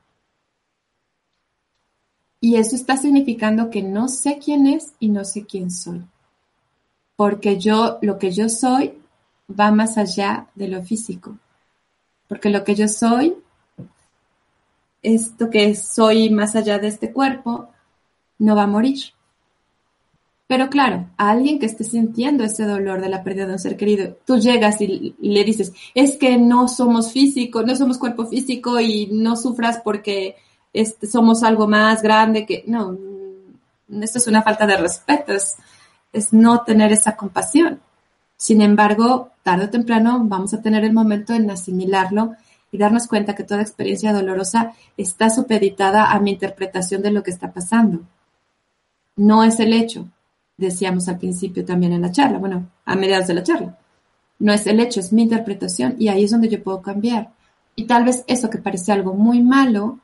Y eso está significando que no sé quién es y no sé quién soy. Porque yo, lo que yo soy va más allá de lo físico. Porque lo que yo soy, esto que soy más allá de este cuerpo, no va a morir. Pero claro, a alguien que esté sintiendo ese dolor de la pérdida de un ser querido, tú llegas y, le dices, es que no somos físico, no somos cuerpo físico y no sufras porque este, somos algo más grande que... No, mm, esto es una falta de respeto, es, es no tener esa compasión. Sin embargo, tarde o temprano vamos a tener el momento en asimilarlo y darnos cuenta que toda experiencia dolorosa está supeditada a mi interpretación de lo que está pasando. No es el hecho, decíamos al principio también en la charla, bueno, a mediados de la charla. No es el hecho, es mi interpretación y ahí es donde yo puedo cambiar. Y tal vez eso que parece algo muy malo,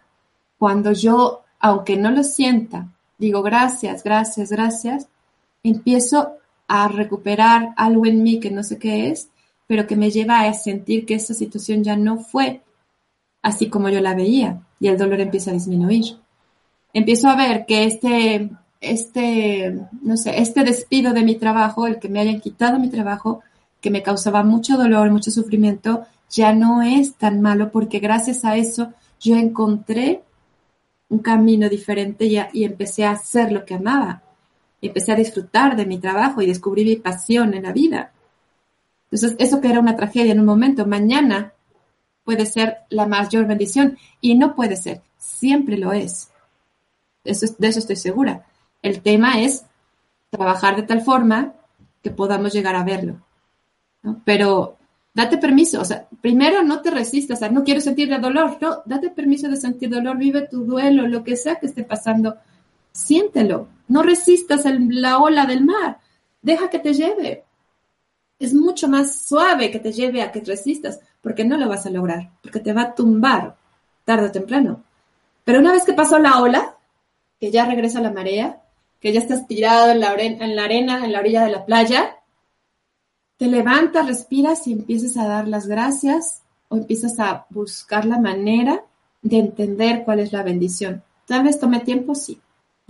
cuando yo, aunque no lo sienta, digo gracias, gracias, gracias, empiezo a recuperar algo en mí que no sé qué es, pero que me lleva a sentir que esa situación ya no fue así como yo la veía y el dolor empieza a disminuir. Empiezo a ver que este este, no sé, este despido de mi trabajo, el que me hayan quitado mi trabajo, que me causaba mucho dolor, mucho sufrimiento, ya no es tan malo porque gracias a eso yo encontré un camino diferente y, y empecé a hacer lo que amaba. Empecé a disfrutar de mi trabajo y descubrí mi pasión en la vida. Entonces, eso que era una tragedia en un momento, mañana puede ser la mayor bendición y no puede ser, siempre lo es. Eso, de eso estoy segura. El tema es trabajar de tal forma que podamos llegar a verlo. Pero date permiso, o sea, primero no te resistas, o sea, no quiero sentir dolor, no, date permiso de sentir dolor, vive tu duelo, lo que sea que esté pasando, siéntelo, no resistas la ola del mar, deja que te lleve. Es mucho más suave que te lleve a que resistas, porque no lo vas a lograr, porque te va a tumbar tarde o temprano. Pero una vez que pasó la ola, que ya regresa la marea, que ya estás tirado en la, en la arena, en la orilla de la playa, te levantas, respiras y empiezas a dar las gracias o empiezas a buscar la manera de entender cuál es la bendición. Tal vez tome tiempo, sí,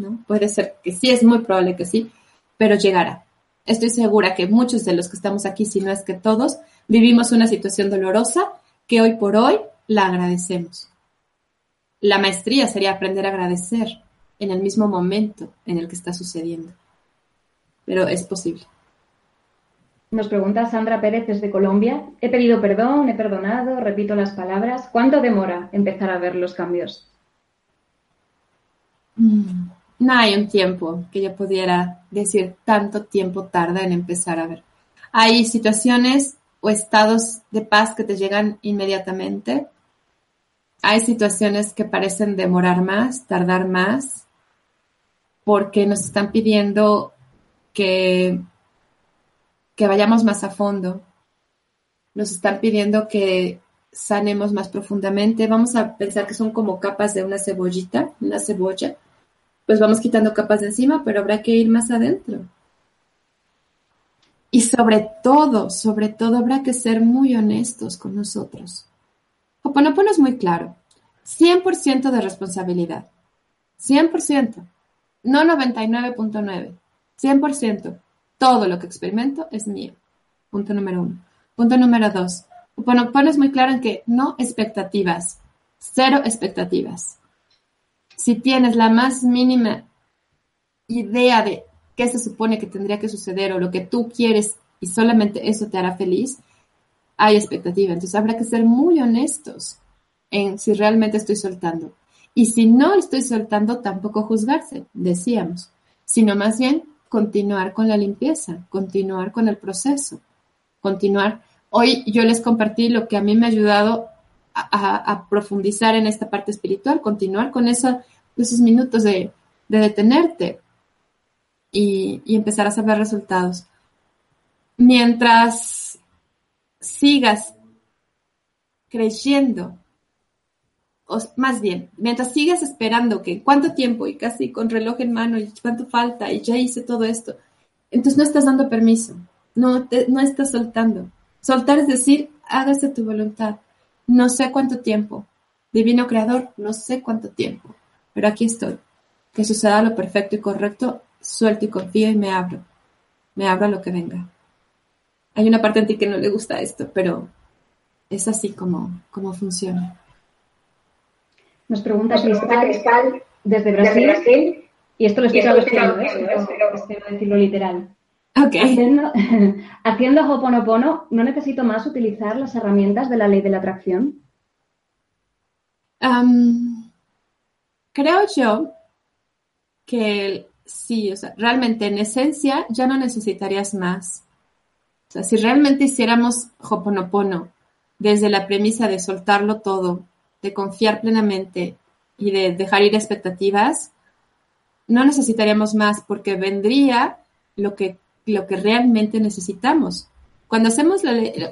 ¿no? Puede ser que sí, es muy probable que sí, pero llegará. Estoy segura que muchos de los que estamos aquí, si no es que todos, vivimos una situación dolorosa que hoy por hoy la agradecemos. La maestría sería aprender a agradecer en el mismo momento en el que está sucediendo. Pero es posible. Nos pregunta Sandra Pérez desde Colombia. He pedido perdón, he perdonado, repito las palabras. ¿Cuánto demora empezar a ver los cambios? Mm, no hay un tiempo que yo pudiera decir tanto tiempo tarda en empezar a ver. Hay situaciones o estados de paz que te llegan inmediatamente. Hay situaciones que parecen demorar más, tardar más, porque nos están pidiendo que que vayamos más a fondo. Nos están pidiendo que sanemos más profundamente. Vamos a pensar que son como capas de una cebollita, una cebolla. Pues vamos quitando capas de encima, pero habrá que ir más adentro. Y sobre todo, sobre todo habrá que ser muy honestos con nosotros. Hoponopono es muy claro. 100% de responsabilidad. 100%. No 99.9. 100% todo lo que experimento es mío. Punto número uno. Punto número dos. Pones muy claro en que no expectativas. Cero expectativas. Si tienes la más mínima idea de qué se supone que tendría que suceder o lo que tú quieres y solamente eso te hará feliz, hay expectativa. Entonces habrá que ser muy honestos en si realmente estoy soltando. Y si no estoy soltando, tampoco juzgarse, decíamos, sino más bien continuar con la limpieza, continuar con el proceso, continuar. Hoy yo les compartí lo que a mí me ha ayudado a, profundizar en esta parte espiritual, continuar con esos minutos de, detenerte y, empezar a saber resultados. Mientras sigas creyendo más bien, mientras sigas esperando que cuánto tiempo y casi con reloj en mano y cuánto falta y ya hice todo esto, entonces no estás dando permiso, no, no estás soltando. Soltar es decir, hágase tu voluntad. No sé cuánto tiempo. Divino Creador, no sé cuánto tiempo, pero aquí estoy. Que suceda lo perfecto y correcto, suelto y confío y me abro. Me abro a lo que venga. Hay una parte en ti que no le gusta esto, pero es así como, como funciona. Nos pregunta Cristal, desde Brasil, y esto lo estoy traduciendo, ¿eh? espero decirlo literal. Haciendo, haciendo Hoponopono, ¿no necesito más utilizar las herramientas de la ley de la atracción? creo yo que sí, o sea, realmente en esencia ya no necesitarías más. O sea, si realmente hiciéramos Hoponopono desde la premisa de soltarlo todo, de confiar plenamente y de dejar ir expectativas, no necesitaríamos más porque vendría lo que, lo que realmente necesitamos. Cuando hacemos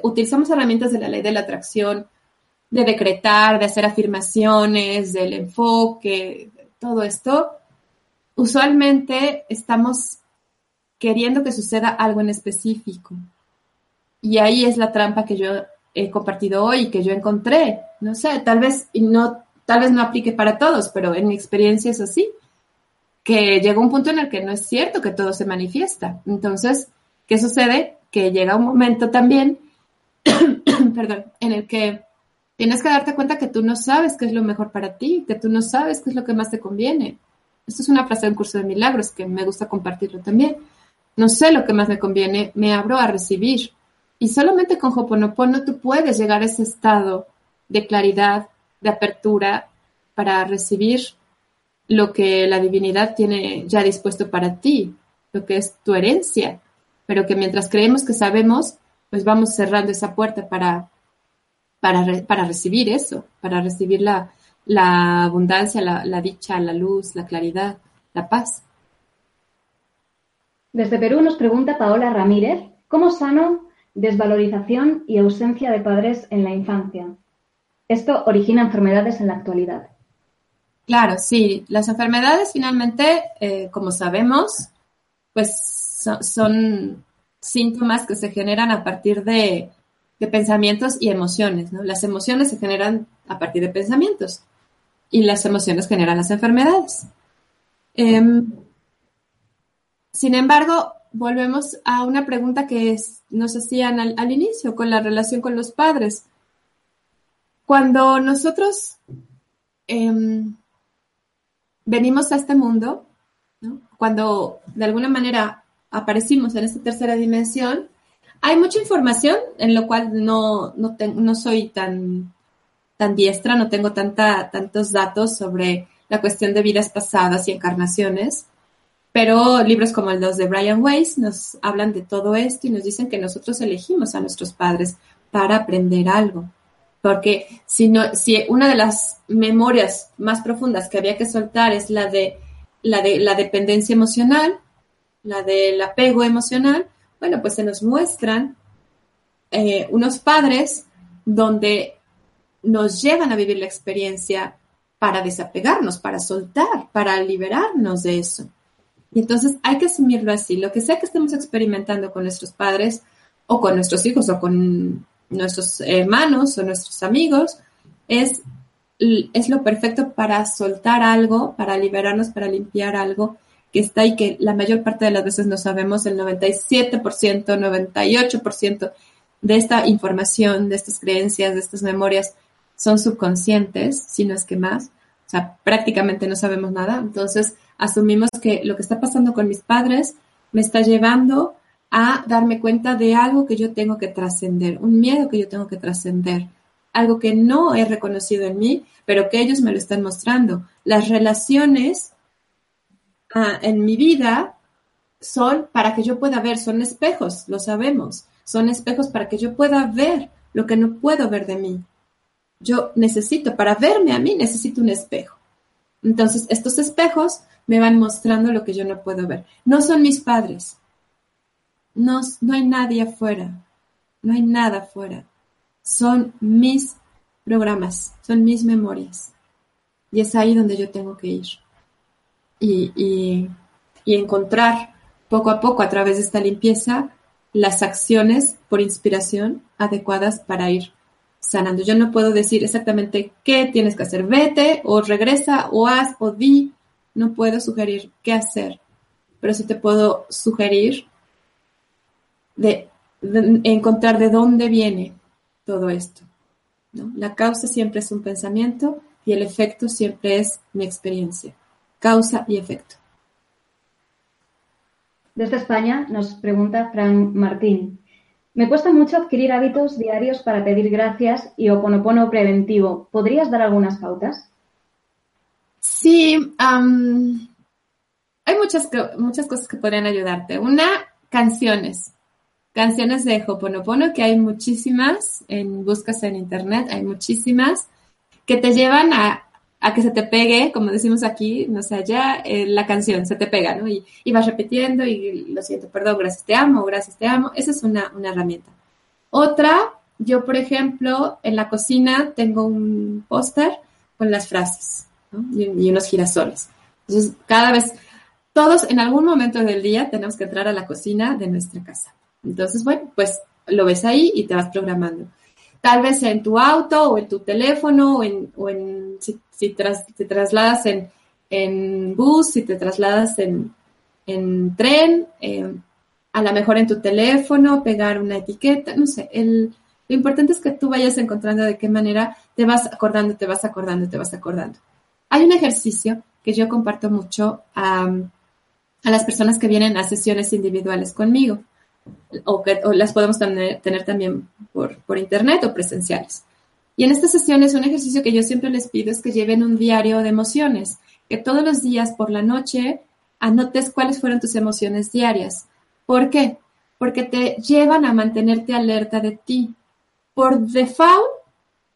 utilizamos herramientas de la ley de la atracción, de decretar, de hacer afirmaciones, del enfoque, todo esto, usualmente estamos queriendo que suceda algo en específico. Y ahí es la trampa que yo he compartido hoy que yo encontré. No sé, tal vez no, tal vez no aplique para todos, pero en mi experiencia es así. Que llega un punto en el que no es cierto que todo se manifiesta. Entonces, ¿qué sucede? Que llega un momento también, perdón, en el que tienes que darte cuenta que tú no sabes qué es lo mejor para ti, que tú no sabes qué es lo que más te conviene. Esto es una frase del curso de milagros que me gusta compartirlo también. No sé lo que más me conviene, me abro a recibir. Y solamente con Hoponopono tú puedes llegar a ese estado de claridad, de apertura para recibir lo que la divinidad tiene ya dispuesto para ti, lo que es tu herencia, pero que mientras creemos que sabemos, pues vamos cerrando esa puerta para, para, para recibir eso, para recibir la, la abundancia, la, la dicha, la luz, la claridad, la paz. Desde Perú nos pregunta Paola Ramírez, ¿cómo sano desvalorización y ausencia de padres en la infancia. Esto origina enfermedades en la actualidad. Claro, sí. Las enfermedades finalmente, eh, como sabemos, pues son, síntomas que se generan a partir de, pensamientos y emociones. ¿no? Las emociones se generan a partir de pensamientos y las emociones generan las enfermedades. Em, sin embargo, volvemos a una pregunta que nos hacían al, inicio con la relación con los padres. Cuando nosotros em, venimos a este mundo, cuando de alguna manera aparecimos en esta tercera dimensión, hay mucha información en lo cual no, no, soy tan, tan diestra, no tengo tanta, tantos datos sobre la cuestión de vidas pasadas y encarnaciones, pero libros como el de Brian Weiss nos hablan de todo esto y nos dicen que nosotros elegimos a nuestros padres para aprender algo. Porque si, no, si una de las memorias más profundas que había que soltar es la de la, de, la dependencia emocional, la del apego emocional, bueno, pues se nos muestran eh, unos padres donde nos llevan a vivir la experiencia para desapegarnos, para soltar, para liberarnos de eso. Y entonces hay que asumirlo así. Lo que sea que estemos experimentando con nuestros padres o con nuestros hijos o con nuestros hermanos o nuestros amigos, es, es lo perfecto para soltar algo, para liberarnos, para limpiar algo que está ahí, que la mayor parte de las veces no sabemos, el 97%, 98% de esta información, de estas creencias, de estas memorias, son subconscientes, si no es que más. O sea, prácticamente no sabemos nada. Entonces, asumimos que lo que está pasando con mis padres me está llevando a darme cuenta de algo que yo tengo que trascender, un miedo que yo tengo que trascender, algo que no he reconocido en mí, pero que ellos me lo están mostrando. Las relaciones ah, en mi vida son para que yo pueda ver, son espejos, lo sabemos, son espejos para que yo pueda ver lo que no puedo ver de mí. Yo necesito, para verme a mí, necesito un espejo. Entonces, estos espejos me van mostrando lo que yo no puedo ver. No son mis padres, no, hay nadie afuera, no hay nada afuera. Son mis programas, son mis memorias. Y es ahí donde yo tengo que ir. Y, y, y encontrar poco a poco a través de esta limpieza las acciones por inspiración adecuadas para ir sanando. Yo no puedo decir exactamente qué tienes que hacer. Vete o regresa o haz o di. No puedo sugerir qué hacer, pero sí te puedo sugerir de, encontrar de dónde viene todo esto. La causa siempre es un pensamiento y el efecto siempre es mi experiencia. Causa y efecto. Desde España nos pregunta Fran Martín. Me cuesta mucho adquirir hábitos diarios para pedir gracias y oponopono preventivo. ¿Podrías dar algunas pautas? Sí, hay muchas, muchas cosas que podrían ayudarte. Una, canciones canciones de Hoponopono, que hay muchísimas, en buscas en internet, hay muchísimas, que te llevan a, que se te pegue, como decimos aquí, no sé, ya eh, la canción se te pega, ¿no? Y, vas repitiendo y lo siento, perdón, gracias, te amo, gracias, te amo. Esa es una, herramienta. Otra, yo, por ejemplo, en la cocina tengo un póster con las frases y, y unos girasoles. Entonces, cada vez, todos en algún momento del día tenemos que entrar a la cocina de nuestra casa. Entonces, bueno, pues lo ves ahí y te vas programando. Tal vez en tu auto o en tu teléfono o en, o en si, te trasladas en, en, bus, si te trasladas en, en tren, eh, a lo mejor en tu teléfono, pegar una etiqueta, no sé. El, lo importante es que tú vayas encontrando de qué manera te vas acordando, te vas acordando, te vas acordando. Hay un ejercicio que yo comparto mucho a, a las personas que vienen a sesiones individuales conmigo o las podemos tener, también por, internet o presenciales. Y en estas sesiones un ejercicio que yo siempre les pido es que lleven un diario de emociones, que todos los días por la noche anotes cuáles fueron tus emociones diarias. ¿Por qué? Porque te llevan a mantenerte alerta de ti. Por default,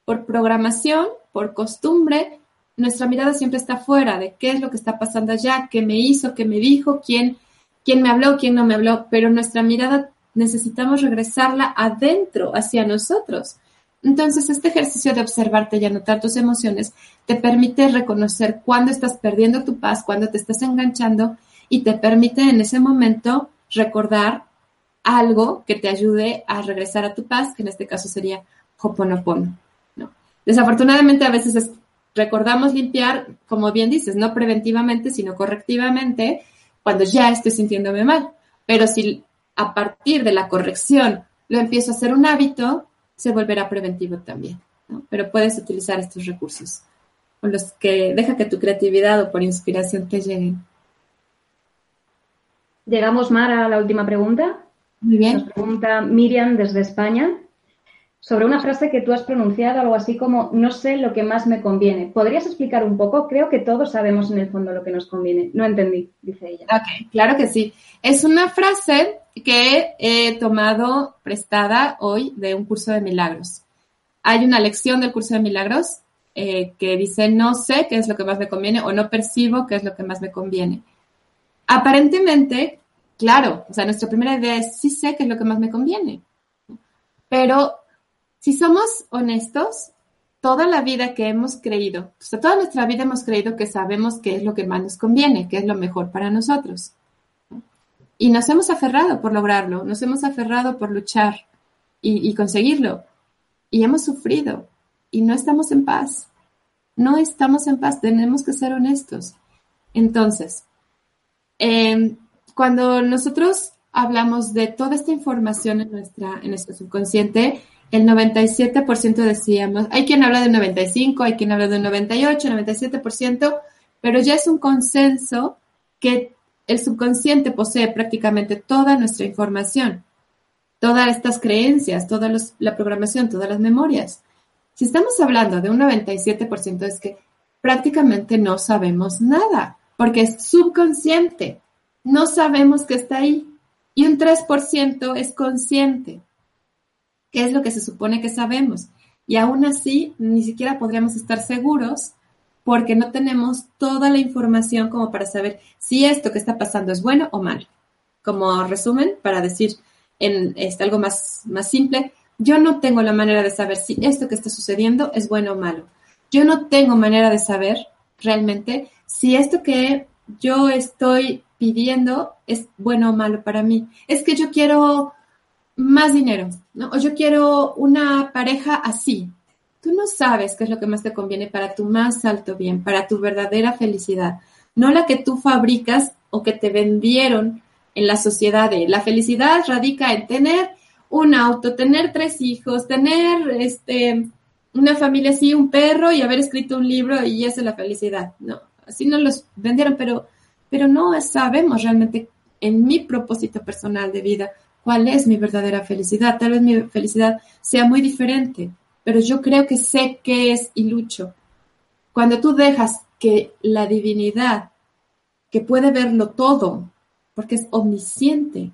por programación, por costumbre, nuestra mirada siempre está fuera de qué es lo que está pasando allá, qué me hizo, qué me dijo, quién quién me habló, quién no me habló, pero nuestra mirada necesitamos regresarla adentro, hacia nosotros. Entonces, este ejercicio de observarte y anotar tus emociones te permite reconocer cuándo estás perdiendo tu paz, cuándo te estás enganchando y te permite en ese momento recordar algo que te ayude a regresar a tu paz, que en este caso sería Hoponopono. ¿no? Desafortunadamente, a veces recordamos limpiar, como bien dices, no preventivamente, sino correctivamente, cuando ya estoy sintiéndome mal. Pero si a partir de la corrección lo empiezo a hacer un hábito, se volverá preventivo también. Pero puedes utilizar estos recursos con los que deja que tu creatividad o por inspiración te lleguen. Llegamos, Mar, a la última pregunta. Muy bien. Nos pregunta Miriam desde España sobre una frase que tú has pronunciado, algo así como, no sé lo que más me conviene. ¿Podrías explicar un poco? Creo que todos sabemos en el fondo lo que nos conviene. No entendí, dice ella. Ok, claro que sí. Es una frase que he tomado prestada hoy de un curso de milagros. Hay una lección del curso de milagros eh, que dice, no sé qué es lo que más me conviene o no percibo qué es lo que más me conviene. Aparentemente, claro, o sea, nuestra primera idea es, sí sé qué es lo que más me conviene. Pero si somos honestos, toda la vida que hemos creído, toda nuestra vida hemos creído que sabemos qué es lo que más nos conviene, qué es lo mejor para nosotros. Y nos hemos aferrado por lograrlo, nos hemos aferrado por luchar y, conseguirlo. Y hemos sufrido y no estamos en paz. No estamos en paz, tenemos que ser honestos. Entonces, em, cuando nosotros hablamos de toda esta información en, nuestra, en nuestro subconsciente, el 97% decíamos, hay quien habla de 95, hay quien habla de 98, 97%, pero ya es un consenso que el subconsciente posee prácticamente toda nuestra información, todas estas creencias, toda la programación, todas las memorias. Si estamos hablando de un 97% es que prácticamente no sabemos nada, porque es subconsciente, no sabemos que está ahí, y un 3% es consciente qué es lo que se supone que sabemos. Y aún así, ni siquiera podríamos estar seguros porque no tenemos toda la información como para saber si esto que está pasando es bueno o mal. Como resumen, para decir en este, algo más, más simple, yo no tengo la manera de saber si esto que está sucediendo es bueno o malo. Yo no tengo manera de saber realmente si esto que yo estoy pidiendo es bueno o malo para mí. Es que yo quiero más dinero, ¿no? O yo quiero una pareja así. Tú no sabes qué es lo que más te conviene para tu más alto bien, para tu verdadera felicidad, no la que tú fabricas o que te vendieron en la sociedad de la felicidad radica en tener un auto, tener tres hijos, tener este una familia así, un perro y haber escrito un libro y esa es la felicidad. No, así nos los vendieron, pero pero no sabemos realmente en mi propósito personal de vida cuál es mi verdadera felicidad. Tal vez mi felicidad sea muy diferente, pero yo creo que sé qué es y lucho. Cuando tú dejas que la divinidad, que puede verlo todo, porque es omnisciente,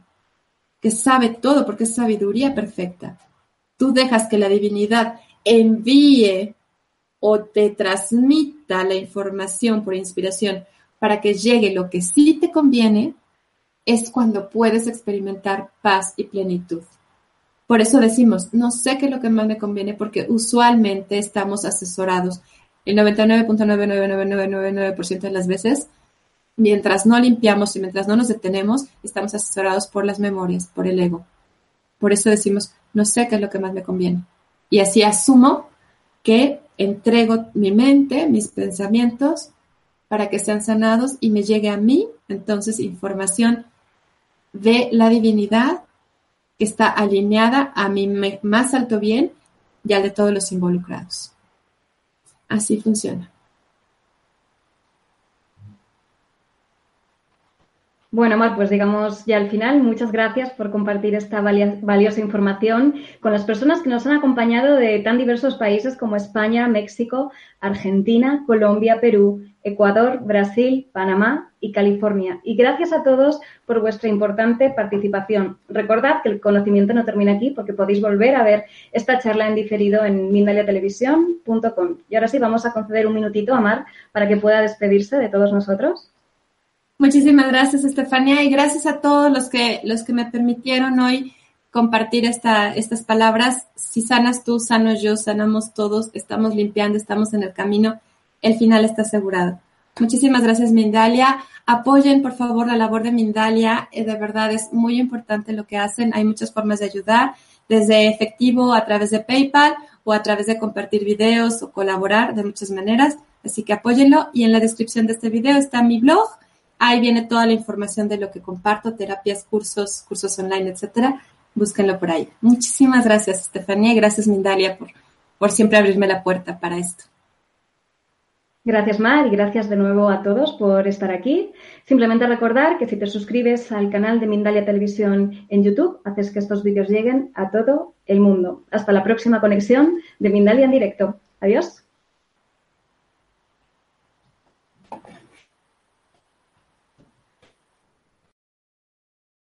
que sabe todo, porque es sabiduría perfecta, tú dejas que la divinidad envíe o te transmita la información por inspiración para que llegue lo que sí te conviene, es cuando puedes experimentar paz y plenitud. Por eso decimos, no sé qué es lo que más me conviene porque usualmente estamos asesorados el 99.99999% de las veces, mientras no limpiamos y mientras no nos detenemos, estamos asesorados por las memorias, por el ego. Por eso decimos, no sé qué es lo que más me conviene. Y así asumo que entrego mi mente, mis pensamientos, para que sean sanados y me llegue a mí, entonces, información de la divinidad que está alineada a mi más alto bien y al de todos los involucrados. Así funciona. Bueno, Mar, pues digamos ya al final, muchas gracias por compartir esta valiosa información con las personas que nos han acompañado de tan diversos países como España, México, Argentina, Colombia, Perú, Ecuador, Brasil, Panamá y California. Y gracias a todos por vuestra importante participación. Recordad que el conocimiento no termina aquí porque podéis volver a ver esta charla en diferido en mindaliatelevisión.com. Y ahora sí, vamos a conceder un minutito a Mar para que pueda despedirse de todos nosotros. Muchísimas gracias, Estefania, y gracias a todos los que, los que me permitieron hoy compartir esta, estas palabras. Si sanas tú, sano yo, sanamos todos, estamos limpiando, estamos en el camino, el final está asegurado. Muchísimas gracias, Mindalia. Apoyen, por favor, la labor de Mindalia. Eh, de verdad es muy importante lo que hacen. Hay muchas formas de ayudar, desde efectivo a través de PayPal o a través de compartir videos o colaborar de muchas maneras. Así que apóyenlo. Y en la descripción de este video está mi blog. Ahí viene toda la información de lo que comparto, terapias, cursos, cursos online, etcétera. Búsquenlo por ahí. Muchísimas gracias, Estefanía, gracias, Mindalia, por, por siempre abrirme la puerta para esto. Gracias, Mar, y gracias de nuevo a todos por estar aquí. Simplemente recordar que si te suscribes al canal de Mindalia Televisión en YouTube, haces que estos vídeos lleguen a todo el mundo. Hasta la próxima conexión de Mindalia en directo. Adiós.